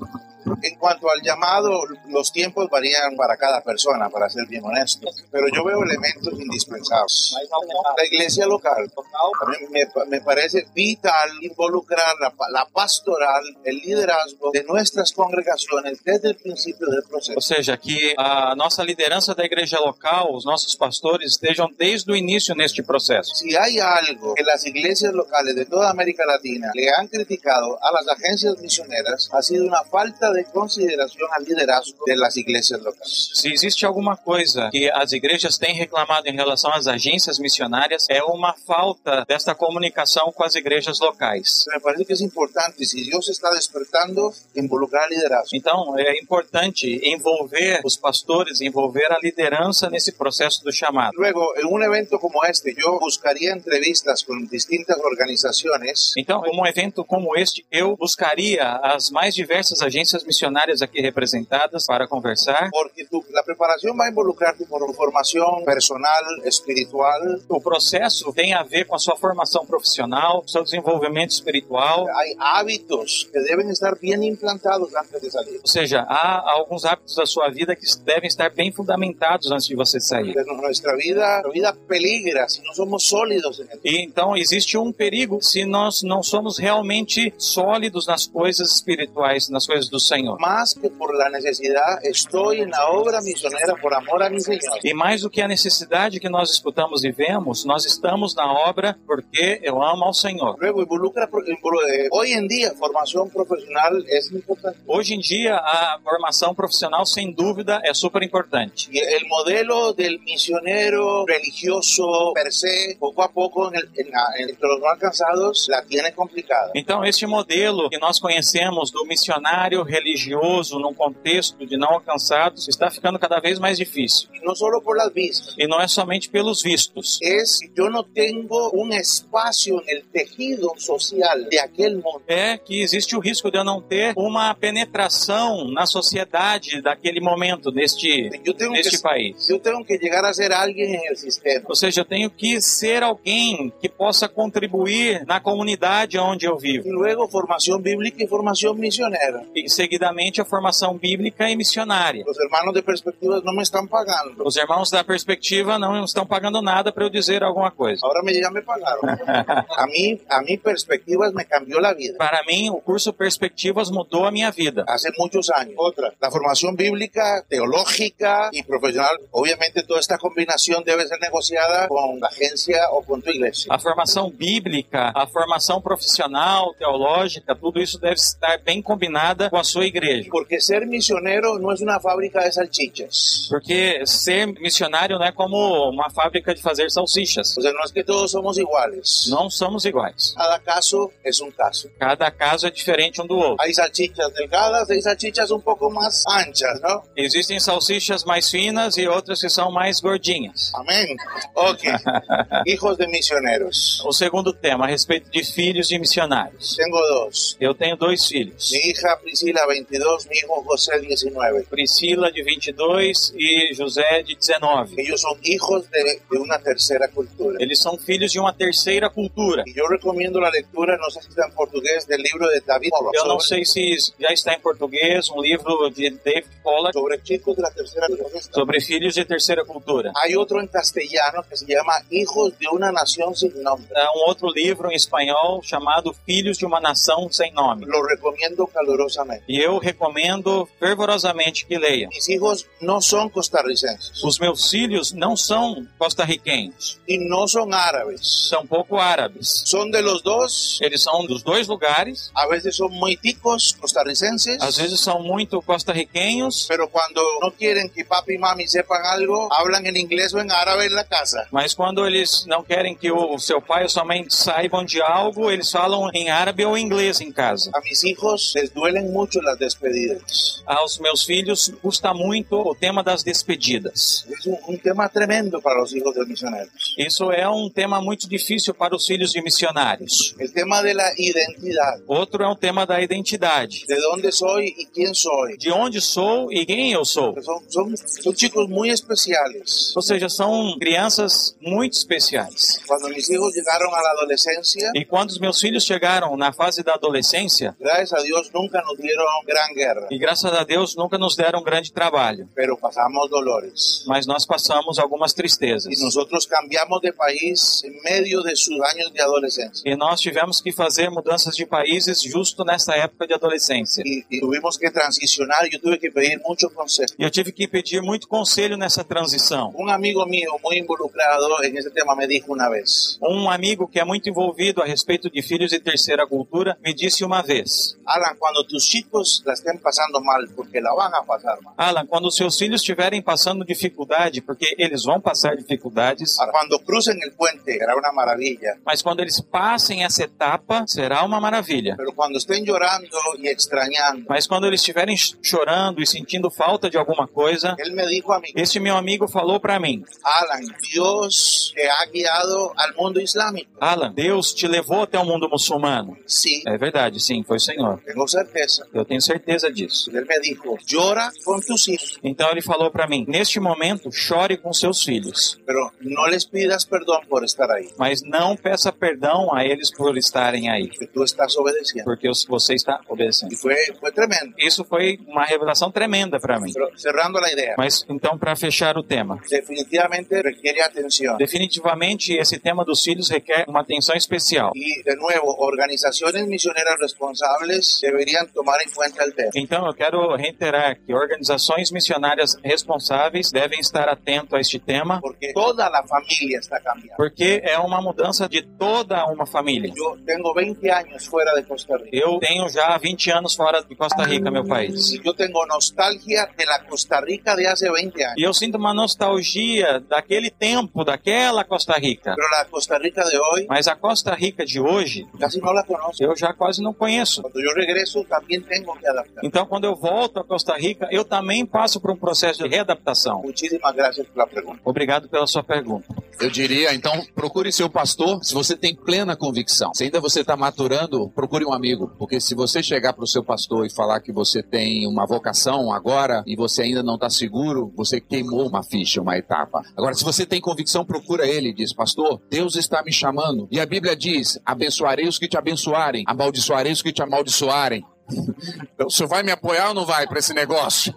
En cuanto al llamado, los tiempos varían para cada persona, para ser bien honesto, pero yo veo elementos indispensables. La iglesia local, a mí me, me parece vital involucrar la, la pastoral, el liderazgo de nuestras congregaciones desde el principio del proceso. Ou seja, que a nossa liderança da igreja local, os nossos pastores, estejam desde o início neste processo. Si hay algo que las iglesias locales de toda América Latina le han criticado a las agencias misioneras, ha sido una falta de consideración al liderazgo de las iglesias locales. Se existe alguma coisa que as igrejas têm reclamado em relação às agências missionárias, é uma falta desta comunicação com as igrejas locais. Me parece que es importante, si Dios está despertando, involucrar liderazgo. Então, é importante envolver os pastores, envolver a liderança nesse processo do chamado. Luego, en un evento como este, yo buscaría entrevistas con distintas organizaciones. Então, um evento como este, eu buscaria as mais diversas agências missionárias aqui representadas para conversar. Porque tu, la preparación va a involucrar tu formación personal, espiritual. O processo tem a ver com a sua formação profissional, seu desenvolvimento espiritual. Hay hábitos que deben estar bien implantados antes de salir. Ou seja, há alguns hábitos da sua vida que devem estar bem fundamentados antes de você sair. Nuestra vida, vida peligra si no somos sólidos E então existe um perigo se nós não somos realmente sólidos nas coisas espirituais, nas coisas do Senhor. Más que por la necesidad, estoy en la obra misionera por amor a mi Señor. E mais do que a necessidade que nós escutamos e vemos, nós estamos na obra porque eu amo ao Senhor. Eh, hoy en día, formación profesional es importante. Hoje em dia, a formação profissional, sem dúvida, é super importante. Y el modelo del misionero religioso per se, poco a poco, en el, en la, entre los no alcanzados, la tiene complicada. Então, este modelo que nós conhecemos do missionário religioso num contexto de não alcançados está ficando cada vez mais difícil. Y no solo por las vistas. E não é somente pelos vistos. Es yo no tengo un espacio en el tejido social de aquel mundo. É que existe o risco de eu não ter uma penetração na sociedade daquele momento, neste, neste que, país. yo tengo que llegar a ser en el sistema. Ou seja, eu tenho que ser alguém que possa contribuir na comunidade onde eu vivo. Y luego formación bíblica y formación misionera. E seguidamente a formação bíblica e missionária. Los hermanos de perspectivas no me están pagando. Os irmãos da perspectiva não estão pagando nada para eu dizer alguma coisa. Ahora me ya me pagaron. A mí, a mí perspectivas me cambió la vida. Para mim, o curso Perspectivas mudou a minha vida. Hace muchos años. Otra, la formación bíblica, teológica y profesional. Obviamente toda esta combinación debe ser negociada con la agencia o con tu iglesia. A formação bíblica, a formação profissional, teológica, tudo isso deve estar bem combinada com a sua igreja. Porque ser misionero no es una fábrica de salchichas. Porque ser missionário não é como uma fábrica de fazer salsichas. O sea, no es que todos somos iguales. Não somos iguais. Cada caso es un caso. Cada caso é diferente um do outro. Hay salchichas delgadas, hay salchichas un poco más anchas, ¿no? Existem salsichas mais finas e outras que são mais gordinhas. Amén. Ok. Hijos de misioneros. O segundo tema, a respeito de filhos de missionários. Tengo dos. Eu tenho dois filhos. Mi hija Priscila, 22, mi hijo José, 19. Priscila, de 22, e José, de 19. Ellos son hijos de, de una tercera cultura. Eles são filhos de uma terceira cultura. Y yo recomiendo la lectura, no sé si está en portugués, del libro de David Pollock. Eu não sei se já está em português um livro de David Pollack Sobre chicos de la tercera cultura. sobre filhos de terceira cultura. Hay otro en castellano que se llama Hijos de una nación sin nombre. Há um outro livro em espanhol chamado Filhos de uma Nação Sem Nome. Lo recomiendo calurosamente. E eu recomendo fervorosamente que leia. Mis hijos no son costarricenses Os meus filhos não são costarriquenhos, y no son árabes. são pouco árabes. Son de los dos. Eles são dos dois lugares, A veces son muy ticos costarricenses. às vezes são muito costarriquenhos, Pero cuando no quieren que papi y mami sepan algo, hablan en inglés o en árabe en la casa. mas quando eles não querem que o seu pai ou sua mãe saibam de algo, eles falam em árabe ou inglês em casa. A mis hijos les duelen mucho las despedidas. Aos meus filhos custa muito o tema das despedidas. Es un, un tema tremendo para los hijos de misioneros. Isso é um tema muito difícil para os filhos de missionários. El tema de la identidad. Outro é o tema da identidade. De dónde soy y quién soy. De onde sou e quem eu sou. Son, son, son chicos muy especiales. Ou seja, são crianças muito especiais. Cuando mis hijos llegaron a la adolescencia, E quando os meus filhos chegaram na fase da adolescência, gracias a Dios nunca nos dieron gran guerra, e graças a Deus nunca nos deram grande trabalho, pero pasamos dolores. mas nós passamos algumas tristezas. Y nosotros cambiamos de país en medio de sus años de adolescencia. E nós tivemos que fazer mudanças de países justo nessa época de adolescência. Y, y tuvimos que transicionar, yo tuve que pedir mucho consejo. E eu tive que pedir muito conselho nessa transição. Un amigo mío muy involucrado en ese tema me dijo una vez, Um amigo que é muito envolvido a respeito de filhos de terceira cultura me disse uma vez: Alan, cuando tus chicos la estén pasando mal, porque la van a pasar mal, Alan, quando seus filhos estiverem passando dificuldade, porque eles vão passar dificuldades, cuando crucen el puente será una maravilla, mas quando eles passem essa etapa, será uma maravilha. Mas quando eles estiverem chorando e sentindo falta de alguma coisa, este meu amigo falou para mim: Alan, Dios te ha guiado al mundo islámico. Alan, Deus te levou até o mundo muçulmano. Sí, É verdade, sim, foi o Senhor. tengo certeza. Eu tenho certeza disso. Él me dijo, llora con tus hijos, Então ele falou para mim: neste momento, chore com seus filhos, pero no les pidas perdón por estar ahí, mas não peça perdão a eles por estarem aí, que tú estás obedeciendo. porque você está obedecendo. Y fue, fue tremendo. Isso foi uma revelação tremenda para mim. Pero cerrando la idea, Mas então, para fechar o tema, definitivamente requiere atención. definitivamente esse tema dos filhos requer uma atenção especial. Y de nuevo, organizaciones misioneras responsables deberían tomar en cuenta el tema. Então, eu quero reiterar que organizações missionárias responsáveis devem estar atentos a este tema, Porque toda la familia está cambiando. porque é uma mudança de toda uma família. Yo tengo 20 años fuera de Costa Rica. Eu tenho já 20 anos fora de Costa Rica, meu país. Y yo tengo nostalgia de la Costa Rica de hace 20 años. E eu sinto uma nostalgia daquele tempo, daquela Costa Rica. Pero la Costa Rica de hoy Mas a Costa Rica de hoje, casi no la conozco. eu já quase não conheço. Cuando yo regreso también tengo que adaptar. Então, quando eu volto a Costa Rica, eu também passo por um processo de readaptação. Muchísimas gracias por la pregunta. Obrigado pela sua pergunta. Eu diria, então, procure seu pastor se você tem plena convicção. Se ainda você está maturando, procure um amigo. Porque se você chegar para o seu pastor e falar que você tem uma vocação agora e você ainda não está seguro, você queimou uma ficha, uma etapa. Agora, se você tem convicção, procura ele diz, pastor, Deus está me chamando. E a Bíblia diz, abençoarei os que te abençoarem, amaldiçoarei os que te amaldiçoarem. Então, o senhor vai me apoiar ou não vai para esse negócio?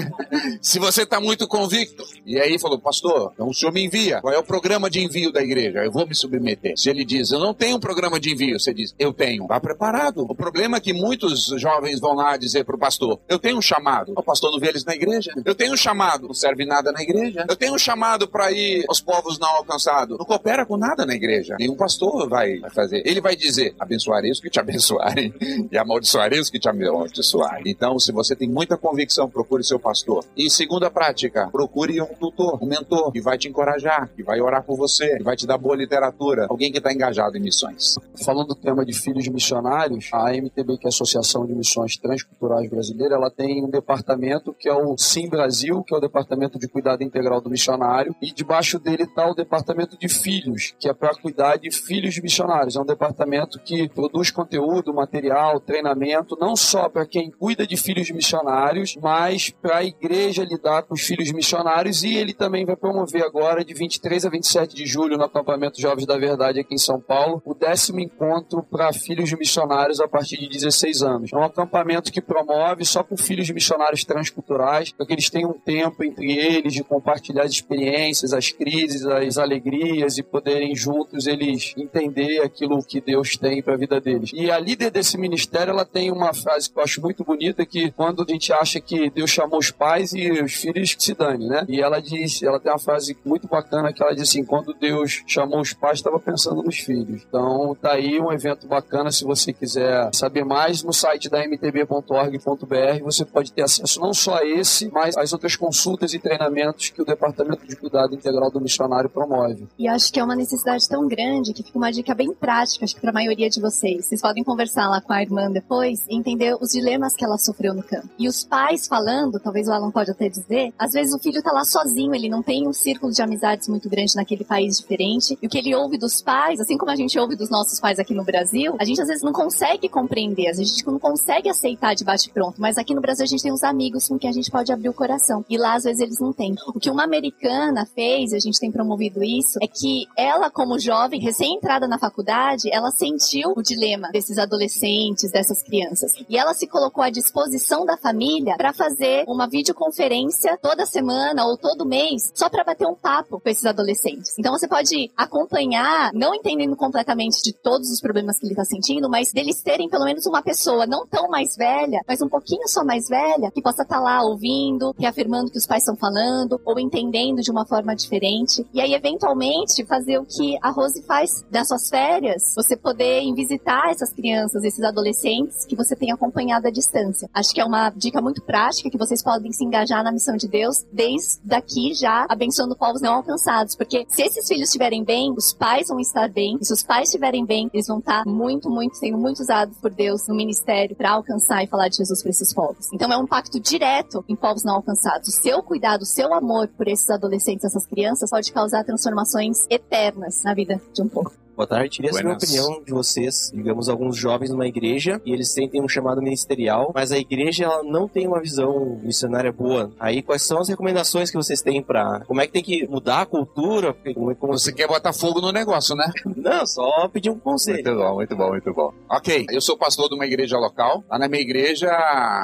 Se você está muito convicto. E aí falou, pastor, então o senhor me envia. Qual é o programa de envio da igreja? Eu vou me submeter. Se ele diz, eu não tenho um programa de envio, você diz, eu tenho. Vá preparado. O problema é que muitos jovens vão lá dizer para o pastor, eu tenho um chamado. O pastor não vê eles na igreja. Eu tenho um chamado. Não serve nada na igreja. Eu tenho um chamado para ir aos povos não alcançados. Não coopera com nada na igreja. Nenhum pastor vai fazer. Ele vai dizer, abençoarei os que te abençoarem e amaldiçoarei os que te amaldiçoarem. Então, se você tem muita convicção, procure seu pastor. E segunda prática, procure um tutor, um mentor que vai te encorajar, que vai orar por você, que vai te dar boa literatura, alguém que está engajado em missões. Falando do tema de filhos missionários, a MTB, que é a Associação de Missões Transculturais Brasileira, ela tem um departamento que é o Sim Brasil, que é o Departamento de Cuidado Integral do Missionário, e debaixo dele está o Departamento de Filhos, que é para cuidar de filhos missionários. É um departamento que produz conteúdo, material, treinamento, não só para quem cuida de filhos missionários, mas para a igreja lidar com os filhos missionários e ele também vai promover agora, de 23 a 27 de julho, no acampamento Jovens da Verdade aqui em São Paulo, o décimo encontro para filhos missionários a partir de 16 anos. É um acampamento que promove só com filhos missionários transculturais, para que eles tenham um tempo entre eles de compartilhar as experiências, as crises, as alegrias e poderem juntos eles entender aquilo que Deus tem para a vida deles. E a líder desse ministério, ela tem uma frase que eu acho muito bonita, que quando a gente acha que Deus chamou os pais e os filhos que se dane, né? E ela diz, ela tem uma frase muito bacana que ela diz assim, quando Deus chamou os pais, estava pensando nos filhos. Então, tá aí um evento bacana, se você quiser saber mais, no site da mtb.org.br, você pode ter acesso não só a esse, mas às outras consultas e treinamentos que o Departamento de Cuidado Integral do Missionário promove. E acho que é uma necessidade tão grande que fica uma dica bem prática, acho que para a maioria de vocês. Vocês podem conversar lá com a irmã depois entender os dilemas que ela sofreu no campo. E os pais falando, talvez o Alan pode até dizer, às vezes o filho tá lá sozinho, ele não tem um círculo de amizades muito grande naquele país diferente. E o que ele ouve dos pais, assim como a gente ouve dos nossos pais aqui no Brasil, a gente às vezes não consegue compreender, a gente não consegue aceitar de bate-pronto. Mas aqui no Brasil a gente tem uns amigos com quem a gente pode abrir o coração. E lá às vezes eles não têm. O que uma americana fez, e a gente tem promovido isso, é que ela, como jovem, recém-entrada na faculdade, ela sentiu o dilema desses adolescentes, dessas crianças. E ela se colocou à disposição da família para fazer uma videoconferência toda semana ou todo mês só para bater um papo com esses adolescentes. Então você pode acompanhar, não entendendo completamente de todos os problemas que ele está sentindo, mas deles terem pelo menos uma pessoa não tão mais velha, mas um pouquinho só mais velha, que possa estar tá lá ouvindo, reafirmando o que os pais estão falando ou entendendo de uma forma diferente. E aí, eventualmente, fazer o que a Rose faz das suas férias, você poder ir visitar essas crianças, esses adolescentes que você tem acompanhado à distância. Acho que é uma dica muito prática que vocês podem se engajar na missão de Deus desde daqui já abençoando povos não alcançados, porque se esses filhos estiverem bem, os pais vão estar bem, e se os pais estiverem bem, eles vão estar muito, muito, sendo muito usados por Deus no ministério para alcançar e falar de Jesus para esses povos. Então é um impacto direto em povos não alcançados. O seu cuidado, o seu amor por esses adolescentes, essas crianças, pode causar transformações eternas na vida de um povo. Boa tarde, queria saber a opinião de vocês. Digamos, alguns jovens numa igreja e eles sentem um chamado ministerial, mas a igreja ela não tem uma visão missionária boa. Aí, quais são as recomendações que vocês têm para como é que tem que mudar a cultura? Como, como... Você quer botar fogo no negócio, né? Não, só pedir um conselho. Muito bom, muito bom, muito bom. Ok, eu sou pastor de uma igreja local. Lá na minha igreja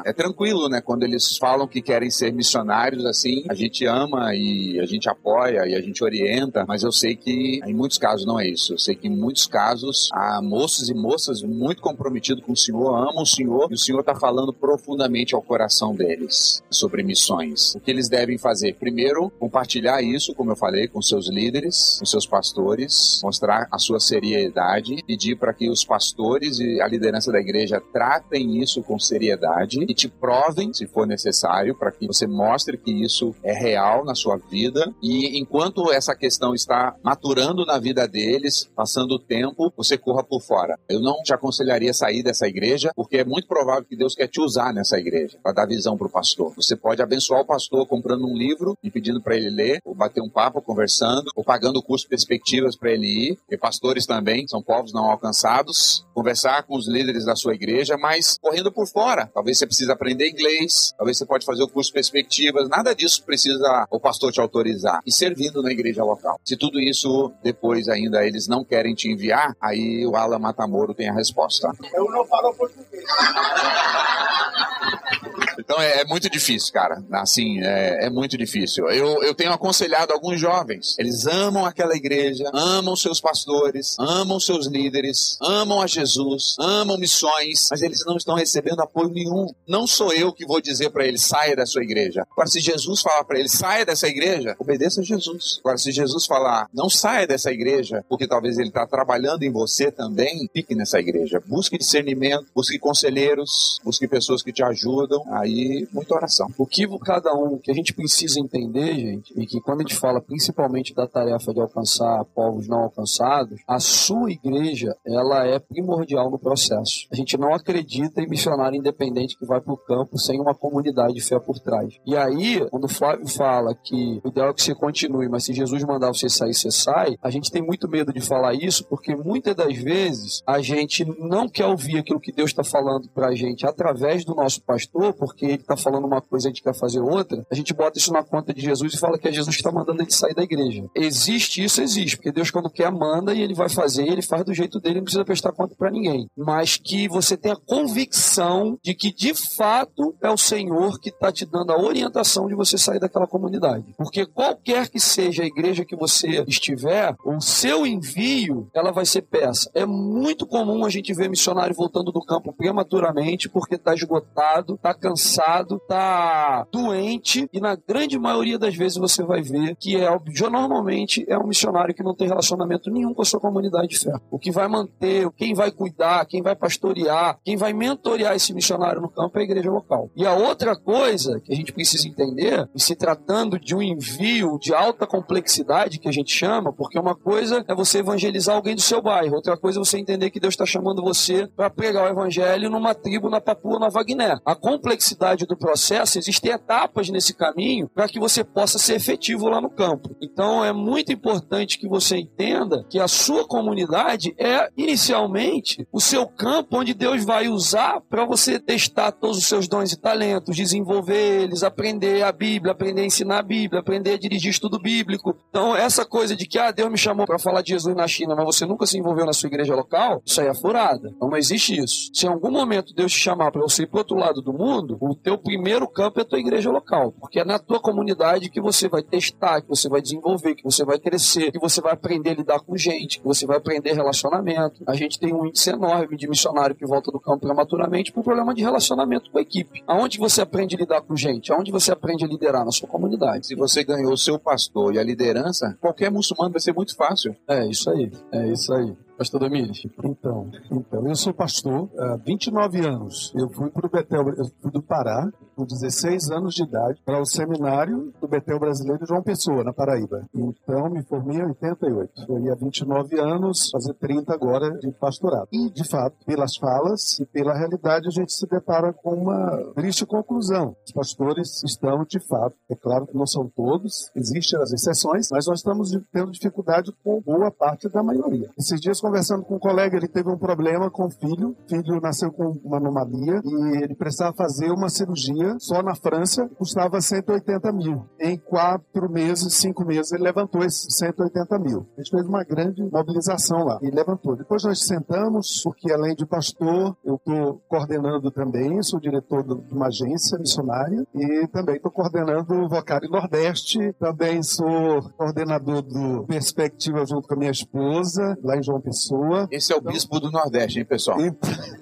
é tranquilo, né? Quando eles falam que querem ser missionários, assim, a gente ama e a gente apoia e a gente orienta, mas eu sei que em muitos casos não é isso. Eu sei que em muitos casos há moços e moças muito comprometidos com o Senhor, amam o Senhor e o Senhor está falando profundamente ao coração deles sobre missões. O que eles devem fazer? Primeiro, compartilhar isso, como eu falei, com seus líderes, com seus pastores, mostrar a sua seriedade, pedir para que os pastores e a liderança da igreja tratem isso com seriedade e te provem, se for necessário, para que você mostre que isso é real na sua vida. E enquanto essa questão está maturando na vida deles, passando o tempo, você corra por fora. Eu não te aconselharia sair dessa igreja, porque é muito provável que Deus quer te usar nessa igreja para dar visão para o pastor. Você pode abençoar o pastor comprando um livro e pedindo para ele ler, ou bater um papo conversando, ou pagando o curso Perspectivas para ele ir. E pastores também são povos não alcançados. Conversar com os líderes da sua igreja, mas correndo por fora. Talvez você precise aprender inglês, talvez você pode fazer o curso Perspectivas. Nada disso precisa o pastor te autorizar. E servindo na igreja local. Se tudo isso depois ainda eles não querem te enviar, aí o Alan Matamoro tem a resposta. Eu não falo português. Então é, é muito difícil, cara. Assim, é, é muito difícil. Eu, eu tenho aconselhado alguns jovens. Eles amam aquela igreja, amam seus pastores, amam seus líderes, amam a Jesus, amam missões, mas eles não estão recebendo apoio nenhum. Não sou eu que vou dizer para eles saia da sua igreja. Agora, se Jesus falar para eles saia dessa igreja, obedeça a Jesus. Agora, se Jesus falar não saia dessa igreja, porque talvez ele está trabalhando em você também, fique nessa igreja. Busque discernimento, busque conselheiros, busque pessoas que te ajudam. Aí, muita oração. O que cada um, que a gente precisa entender, gente, e que quando a gente fala principalmente da tarefa de alcançar povos não alcançados, a sua igreja, ela é primordial no processo. A gente não acredita em missionário independente que vai para o campo sem uma comunidade de fé por trás. E aí, quando o Flávio fala que o ideal é que você continue, mas se Jesus mandar você sair, você sai, a gente tem muito medo de falar isso, porque muitas das vezes a gente não quer ouvir aquilo que Deus está falando para a gente através do nosso pastor, porque ele está falando uma coisa e a gente quer fazer outra, a gente bota isso na conta de Jesus e fala que é Jesus que está mandando ele sair da igreja. Existe isso, existe, porque Deus quando quer manda e ele vai fazer ele faz do jeito dele, não precisa prestar conta para ninguém. Mas que você tenha convicção de que de fato é o Senhor que está te dando a orientação de você sair daquela comunidade. Porque qualquer que seja a igreja que você estiver, o seu envio, ela vai ser peça. É muito comum a gente ver missionário voltando do campo prematuramente porque está esgotado, está cansado, está doente e na grande maioria das vezes você vai ver que é normalmente é um missionário que não tem relacionamento nenhum com a sua comunidade de fé. O que vai manter, quem vai cuidar, quem vai pastorear, quem vai mentorear esse missionário no campo é a igreja local. E a outra coisa que a gente precisa entender, e se tratando de um envio de alta complexidade que a gente chama, porque uma coisa é você evangelizar alguém do seu bairro, outra coisa é você entender que Deus está chamando você para pregar o evangelho numa tribo na Papua Nova Guiné. A complexidade do processo, existem etapas nesse caminho para que você possa ser efetivo lá no campo. Então é muito importante que você entenda que a sua comunidade é inicialmente o seu campo onde Deus vai usar para você testar todos os seus dons e talentos, desenvolver eles, aprender a Bíblia, aprender a ensinar a Bíblia, aprender a dirigir estudo bíblico. Então essa coisa de que ah, Deus me chamou para falar de Jesus na China, mas você nunca se envolveu na sua igreja local, isso aí é furada. Então não existe isso. Se em algum momento Deus te chamar para você ir para outro lado do mundo, o teu primeiro campo é a tua igreja local, porque é na tua comunidade que você vai testar, que você vai desenvolver, que você vai crescer, que você vai aprender a lidar com gente, que você vai aprender relacionamento. A gente tem um índice enorme de missionário que volta do campo prematuramente por problema de relacionamento com a equipe. Aonde você aprende a lidar com gente? Aonde você aprende a liderar na sua comunidade? Se você ganhou o seu pastor e a liderança, qualquer muçulmano vai ser muito fácil. É isso aí, é isso aí. Pastor Domingos. Então, então, eu sou pastor há 29 anos. Eu fui para o Betel, eu fui do Pará, com 16 anos de idade, para o seminário do Betel Brasileiro João Pessoa, na Paraíba. Então, me formei em 88. Foi há 29 anos, fazer 30 agora de pastorado. E, de fato, pelas falas e pela realidade, a gente se depara com uma triste conclusão. Os pastores estão, de fato, é claro que não são todos, existem as exceções, mas nós estamos tendo dificuldade com boa parte da maioria. Esses dias, conversando com um colega, ele teve um problema com o filho. O filho nasceu com uma anomalia e ele precisava fazer uma cirurgia só na França, custava 180 mil. Em quatro meses, cinco meses, ele levantou esses 180 mil. A gente fez uma grande mobilização lá e levantou. Depois nós sentamos, porque além de pastor, eu estou coordenando também, sou diretor de uma agência missionária e também estou coordenando o Vocário Nordeste, também sou coordenador do Perspectiva junto com a minha esposa, lá em João Pessoa. Esse é o bispo do Nordeste, hein, pessoal?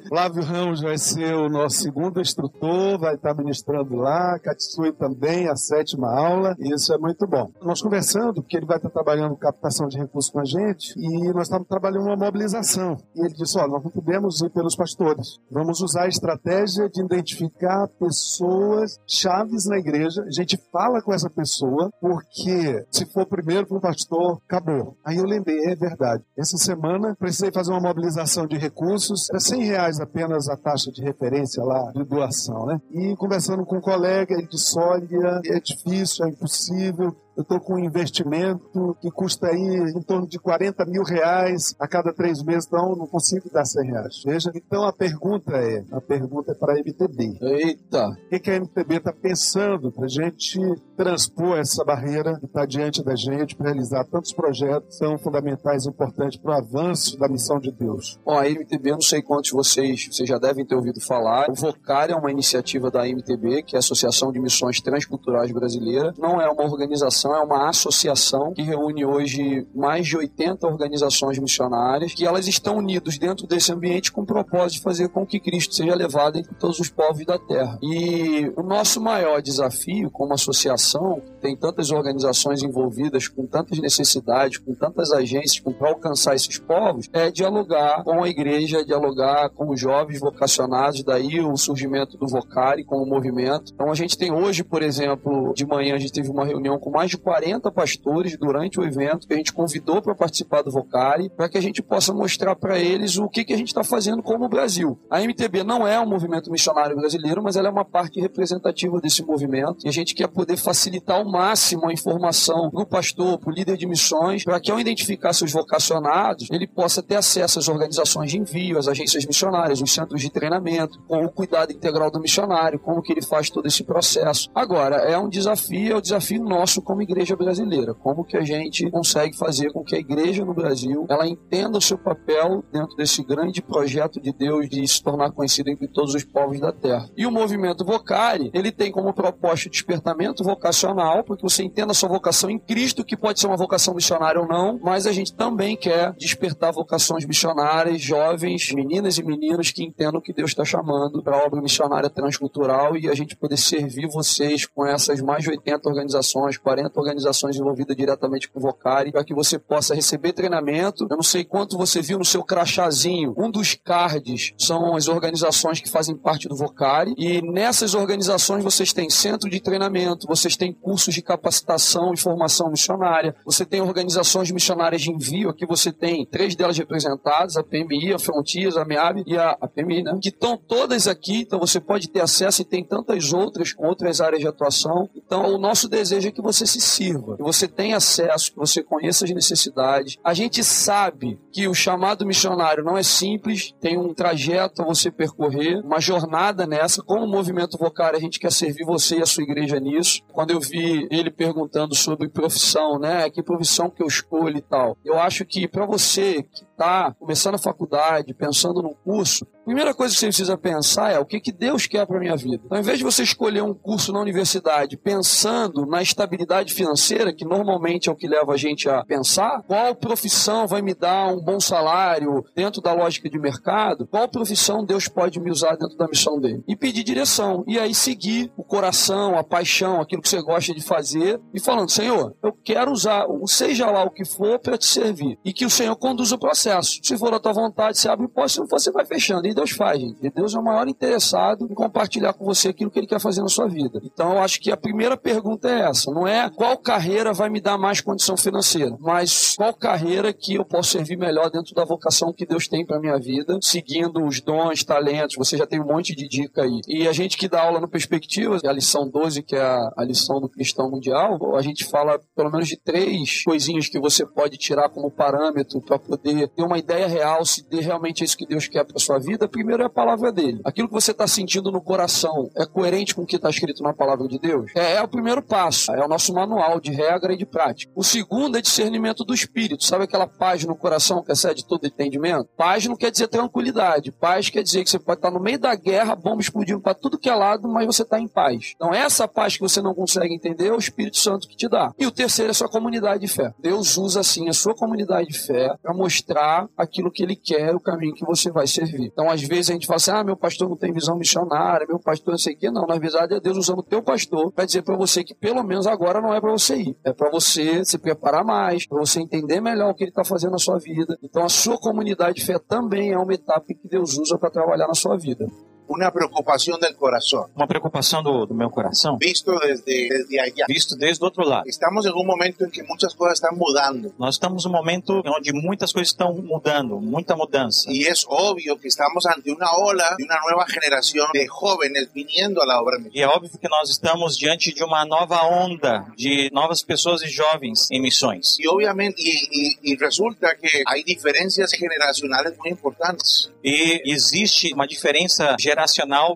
Flávio Ramos vai ser o nosso segundo instrutor, vai estar ministrando lá. Katsui também, a sétima aula. E isso é muito bom. Nós conversando, porque ele vai estar trabalhando captação de recursos com a gente, e nós estamos trabalhando uma mobilização. E ele disse: olha, nós não podemos ir pelos pastores. Vamos usar a estratégia de identificar pessoas chaves na igreja. A gente fala com essa pessoa, porque se for primeiro para um pastor, acabou. Aí eu lembrei, é verdade. Essa semana precisei fazer uma mobilização de recursos, era 100 reais apenas a taxa de referência lá de doação, né? E conversando com um colega, ele disse: olha, é difícil, é impossível, eu estou com um investimento que custa aí em torno de 40 mil reais a cada três meses, então não consigo dar 100 reais. Veja, então a pergunta é, a pergunta é para a MTB. Eita! O que, que a MTB está pensando para a gente transpor essa barreira que está diante da gente para realizar tantos projetos tão fundamentais e importantes para o avanço da missão de Deus? Bom, a MTB, não sei quantos de vocês, vocês já devem ter ouvido falar. O Vocar é uma iniciativa da MTB, que é a Associação de Missões Transculturais Brasileira. Não é uma organização é uma associação que reúne hoje mais de 80 organizações missionárias, que elas estão unidas dentro desse ambiente com o propósito de fazer com que Cristo seja levado entre todos os povos da terra. E o nosso maior desafio como associação, tem tantas organizações envolvidas com tantas necessidades, com tantas agências para alcançar esses povos, é dialogar com a igreja, dialogar com os jovens vocacionados, daí o surgimento do Vocari com o movimento. Então a gente tem hoje, por exemplo, de manhã a gente teve uma reunião com mais de 40 pastores durante o evento que a gente convidou para participar do Vocari, para que a gente possa mostrar para eles o que, que a gente está fazendo como Brasil. A MTB não é um movimento missionário brasileiro, mas ela é uma parte representativa desse movimento e a gente quer poder facilitar ao máximo a informação para o pastor, para o líder de missões, para que ao identificar seus vocacionados, ele possa ter acesso às organizações de envio, às agências missionárias, os centros de treinamento, com o cuidado integral do missionário, como que ele faz todo esse processo. Agora, é um desafio, é um desafio nosso como igreja brasileira. Como que a gente consegue fazer com que a igreja no Brasil ela entenda o seu papel dentro desse grande projeto de Deus de se tornar conhecido entre todos os povos da terra. E o movimento Vocari, ele tem como proposta despertamento vocacional, porque você entenda a sua vocação em Cristo, que pode ser uma vocação missionária ou não, mas a gente também quer despertar vocações missionárias, jovens, meninas e meninos que entendam que Deus está chamando para a obra missionária transcultural e a gente poder servir vocês com essas mais de 80 organizações, 40 organizações envolvidas diretamente com o Vocari, para que você possa receber treinamento. Eu não sei quanto você viu no seu crachazinho. Um dos cards são as organizações que fazem parte do Vocari. E nessas organizações vocês têm centro de treinamento, vocês têm cursos de capacitação e formação missionária, você tem organizações missionárias de envio. Aqui você tem três delas representadas: a PMI, a Frontiers, a MEAB e a, a PMI, né? Que estão todas aqui, então você pode ter acesso e tem tantas outras com outras áreas de atuação. Então, o nosso desejo é que você se sirva, que você tenha acesso, que você conheça as necessidades. A gente sabe que o chamado missionário não é simples, tem um trajeto a você percorrer, uma jornada nessa. Como movimento Vocário, a gente quer servir você e a sua igreja nisso. Quando eu vi ele perguntando sobre profissão, né? Que profissão que eu escolho e tal. Eu acho que para você que está começando a faculdade, pensando no curso, a primeira coisa que você precisa pensar é o que, que Deus quer para minha vida. Então, ao invés de você escolher um curso na universidade pensando na estabilidade financeira, que normalmente é o que leva a gente a pensar, qual profissão vai me dar um bom salário dentro da lógica de mercado, qual profissão Deus pode me usar dentro da missão dele. E pedir direção. E aí seguir o coração, a paixão, aquilo que você gosta de fazer, e falando, Senhor, eu quero usar, seja lá o que for, para te servir. E que o Senhor conduza o processo. Se for a tua vontade, você abre o poste, se não for, você vai fechando. E Deus faz, gente. E Deus é o maior interessado em compartilhar com você aquilo que Ele quer fazer na sua vida. Então, eu acho que a primeira pergunta é essa. Não é qual carreira vai me dar mais condição financeira, mas qual carreira que eu posso servir melhor dentro da vocação que Deus tem para minha vida, seguindo os dons, talentos. Você já tem um monte de dica aí. E a gente que dá aula no Perspectivas, a lição 12, que é a lição do cristão mundial, a gente fala pelo menos de três coisinhas que você pode tirar como parâmetro para poder ter uma ideia real se de realmente é isso que Deus quer para sua vida. Primeiro é a palavra dele. Aquilo que você está sentindo no coração é coerente com o que está escrito na palavra de Deus? É, é o primeiro passo. É o nosso manual de regra e de prática. O segundo é discernimento do espírito. Sabe aquela paz no coração que excede todo entendimento? Paz não quer dizer tranquilidade. Paz quer dizer que você pode estar no meio da guerra, bomba explodindo para tudo que é lado, mas você está em paz. Então, essa paz que você não consegue entender é o Espírito Santo que te dá. E o terceiro é a sua comunidade de fé. Deus usa, assim, a sua comunidade de fé para mostrar aquilo que ele quer, o caminho que você vai servir. Então, às vezes a gente fala assim: ah, meu pastor não tem visão missionária, meu pastor não sei o quê. Não, na verdade é Deus usando o teu pastor para dizer para você que pelo menos agora não é para você ir. É para você se preparar mais, para você entender melhor o que ele está fazendo na sua vida. Então, a sua comunidade de fé também é uma etapa que Deus usa para trabalhar na sua vida. Una preocupación del corazón. Uma preocupação do, do meu coração, Visto desde, desde allá. visto desde o outro lado. Estamos en un momento en que muchas cosas están mudando. Nós estamos num momento onde muitas coisas estão mudando, muita mudança. Y es obvio que estamos ante una ola de una nueva generación de jóvenes viniendo a la obra E é óbvio que nós estamos diante de uma nova onda de novas pessoas e jovens em missões. Y obviamente, y, y- y resulta que hay diferencias generacionales muy importantes. E existe uma diferença geracional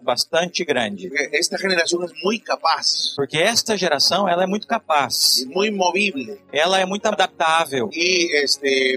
bastante grande. Esta generación es muy capaz, Porque esta geração, ela é muito capaz. muy movible Ela é muito adaptável. y este,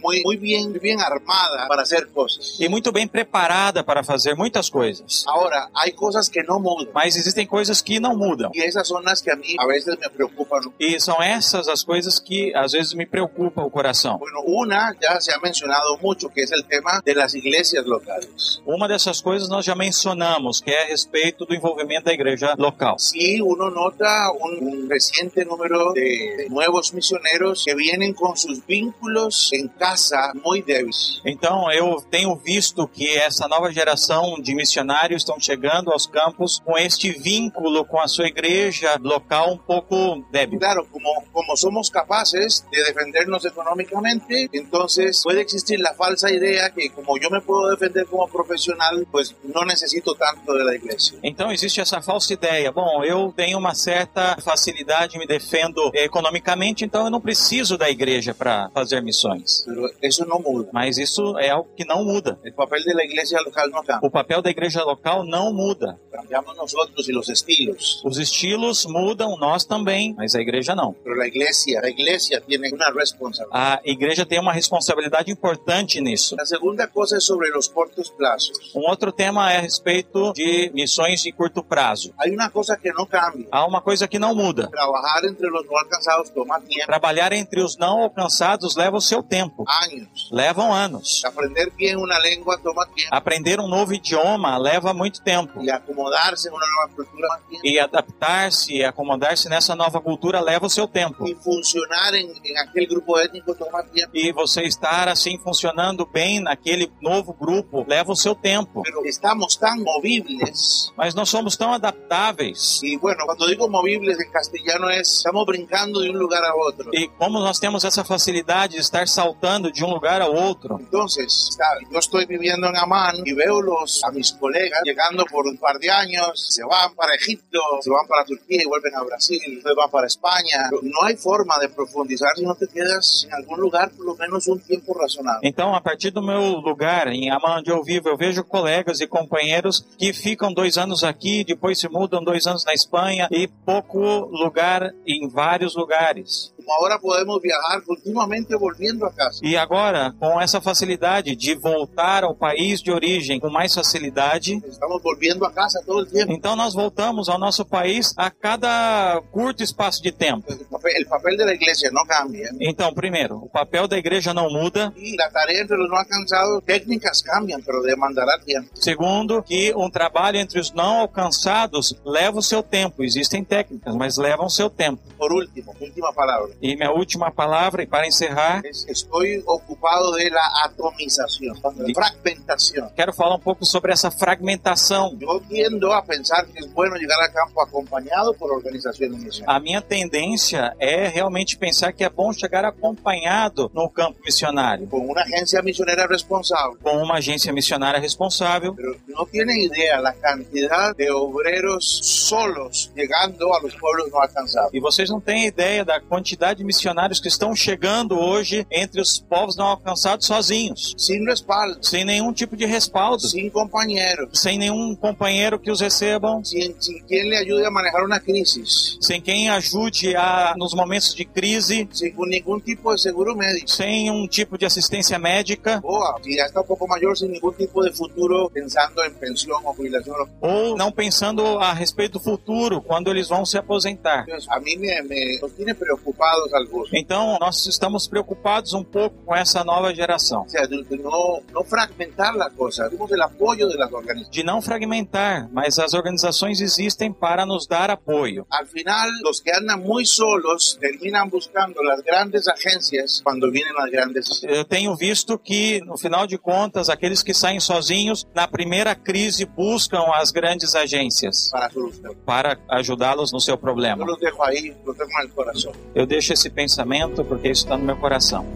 muy bien, muy bien armada para hacer cosas. E muito bem preparada para fazer muitas coisas. Ahora, hay cosas que no mudan. Mas existem coisas que não mudam. Y esas son las que a mí a veces me preocupan. E são essas as coisas que às vezes me preocupam o coração. Bueno, una ya se ha mencionado mucho, que es el tema de las iglesias locales. Uma dessas coisas nós já mencionamos, que é a respeito do envolvimento da igreja local. Sí, uno nota un, un reciente número de, nuevos misioneros que vienen con sus vínculos en casa muy débiles. Então eu tenho visto que essa nova geração de missionários estão chegando aos campos com este vínculo com a sua igreja local um pouco débil. Claro, como, como somos capaces de defendernos económicamente, entonces puede existir la falsa idea que como yo me puedo defender como profesional, pues no necesito tanto de la iglesia. Então existe essa falsa ideia. Bom, eu tenho uma certa facilidade, me defendo economicamente, então eu não preciso da igreja para fazer missões. Eso no muda. Mas isso é algo que não muda. El papel de la iglesia local no cambia. O papel da igreja local não muda. Cambiamos nosotros y los estilos. Os estilos mudam, nós também, mas a igreja não. Pero la iglesia, la iglesia tiene una responsabilidad. A igreja tem uma responsabilidade importante nisso. La segunda cosa es sobre los cortos plazos. Um outro tema é a respeito de missões de curto prazo. Há uma coisa que não muda. Trabalhar entre os não alcançados leva o seu tempo. Levam anos. Aprender um novo idioma leva muito tempo. E adaptar-se e acomodar-se nessa nova cultura leva o seu tempo. Y funcionar en, en aquel grupo étnico toma tiempo. E você estar assim funcionando bem naquele novo grupo leva o seu tempo. Pero estamos tan movibles. Mas nós somos tão adaptáveis. Y bueno, cuando digo movibles en castellano es, estamos brincando de un lugar a otro. E como nós temos essa facilidade de estar saltando de um lugar ao outro, Entonces, claro, yo estoy viviendo en Amán y veo los, a mis colegas llegando por un par de años, se van para Egipto, se van para Turquía y vuelven a Brasil, después van para España. No hay forma de profundizar si no te quedas en algún lugar por lo menos un tiempo razonable. Então, a partir do meu lugar, em Amman, onde eu vivo, eu vejo colegas e companheiros que ficam dois anos aqui, depois se mudam dois anos na Espanha e pouco lugar em vários lugares. Como ahora podemos viajar continuamente volviendo a casa. E agora, com essa facilidade de voltar ao país de origem com mais facilidade, Estamos volviendo a casa todo el tiempo. então nós voltamos ao nosso país a cada curto espaço de tempo. El papel, el papel de la iglesia no cambia. Então, primeiro, o papel da igreja não muda. Y la tarea entre los no alcanzados, técnicas cambian, pero demandará tiempo. Segundo, que um trabalho entre os não alcançados leva o seu tempo. Existem técnicas, mas levam o seu tempo. Por último, última palabra. E minha última palavra, e para encerrar, Es- Estoy ocupado de la atomización, fragmentación. quero falar um pouco sobre essa fragmentação. Yo tiendo a pensar que es bueno llegar al campo acompañado por organizaciones misioneras. A minha tendência é realmente pensar que é bom chegar acompanhado no campo missionário, Con una agencia misionera responsable. com uma agência missionária responsável. Pero no tienen idea la cantidad de obreros solos llegando a los pueblos no alcanzados. E vocês não têm ideia da quantidade de missionários que estão chegando hoje entre os povos não alcançados sozinhos, Sin respaldo, sem nenhum tipo de respaldo, sin compañeros, sem nenhum companheiro que os recebam, sin, sin quien le ayude a manejar una crisis, sem quem ajude a nos momentos de crise, con ningún tipo de seguro médico. sem um tipo de assistência médica, O si ya está un poco mayor, sin ningún tipo de futuro, pensando en pensión o jubilación. ou não pensando a respeito do futuro quando eles vão se aposentar. Entonces, a mí me, me tiene preocupado llamados al. Então, nós estamos preocupados um pouco com essa nova geração. De, no fragmentar la cosa, tenemos el apoyo de las organizaciones. De não fragmentar, mas as organizações existem para nos dar apoio. Al final, los que andan muy solos terminan buscando las grandes agencias cuando vienen las grandes. Eu tenho visto que, no final de contas, aqueles que saem sozinhos, na primeira crise, buscam as grandes agências Para para ajudá-los no seu problema. los dejo ahí, los deixo esse pensamento porque isso está no meu coração.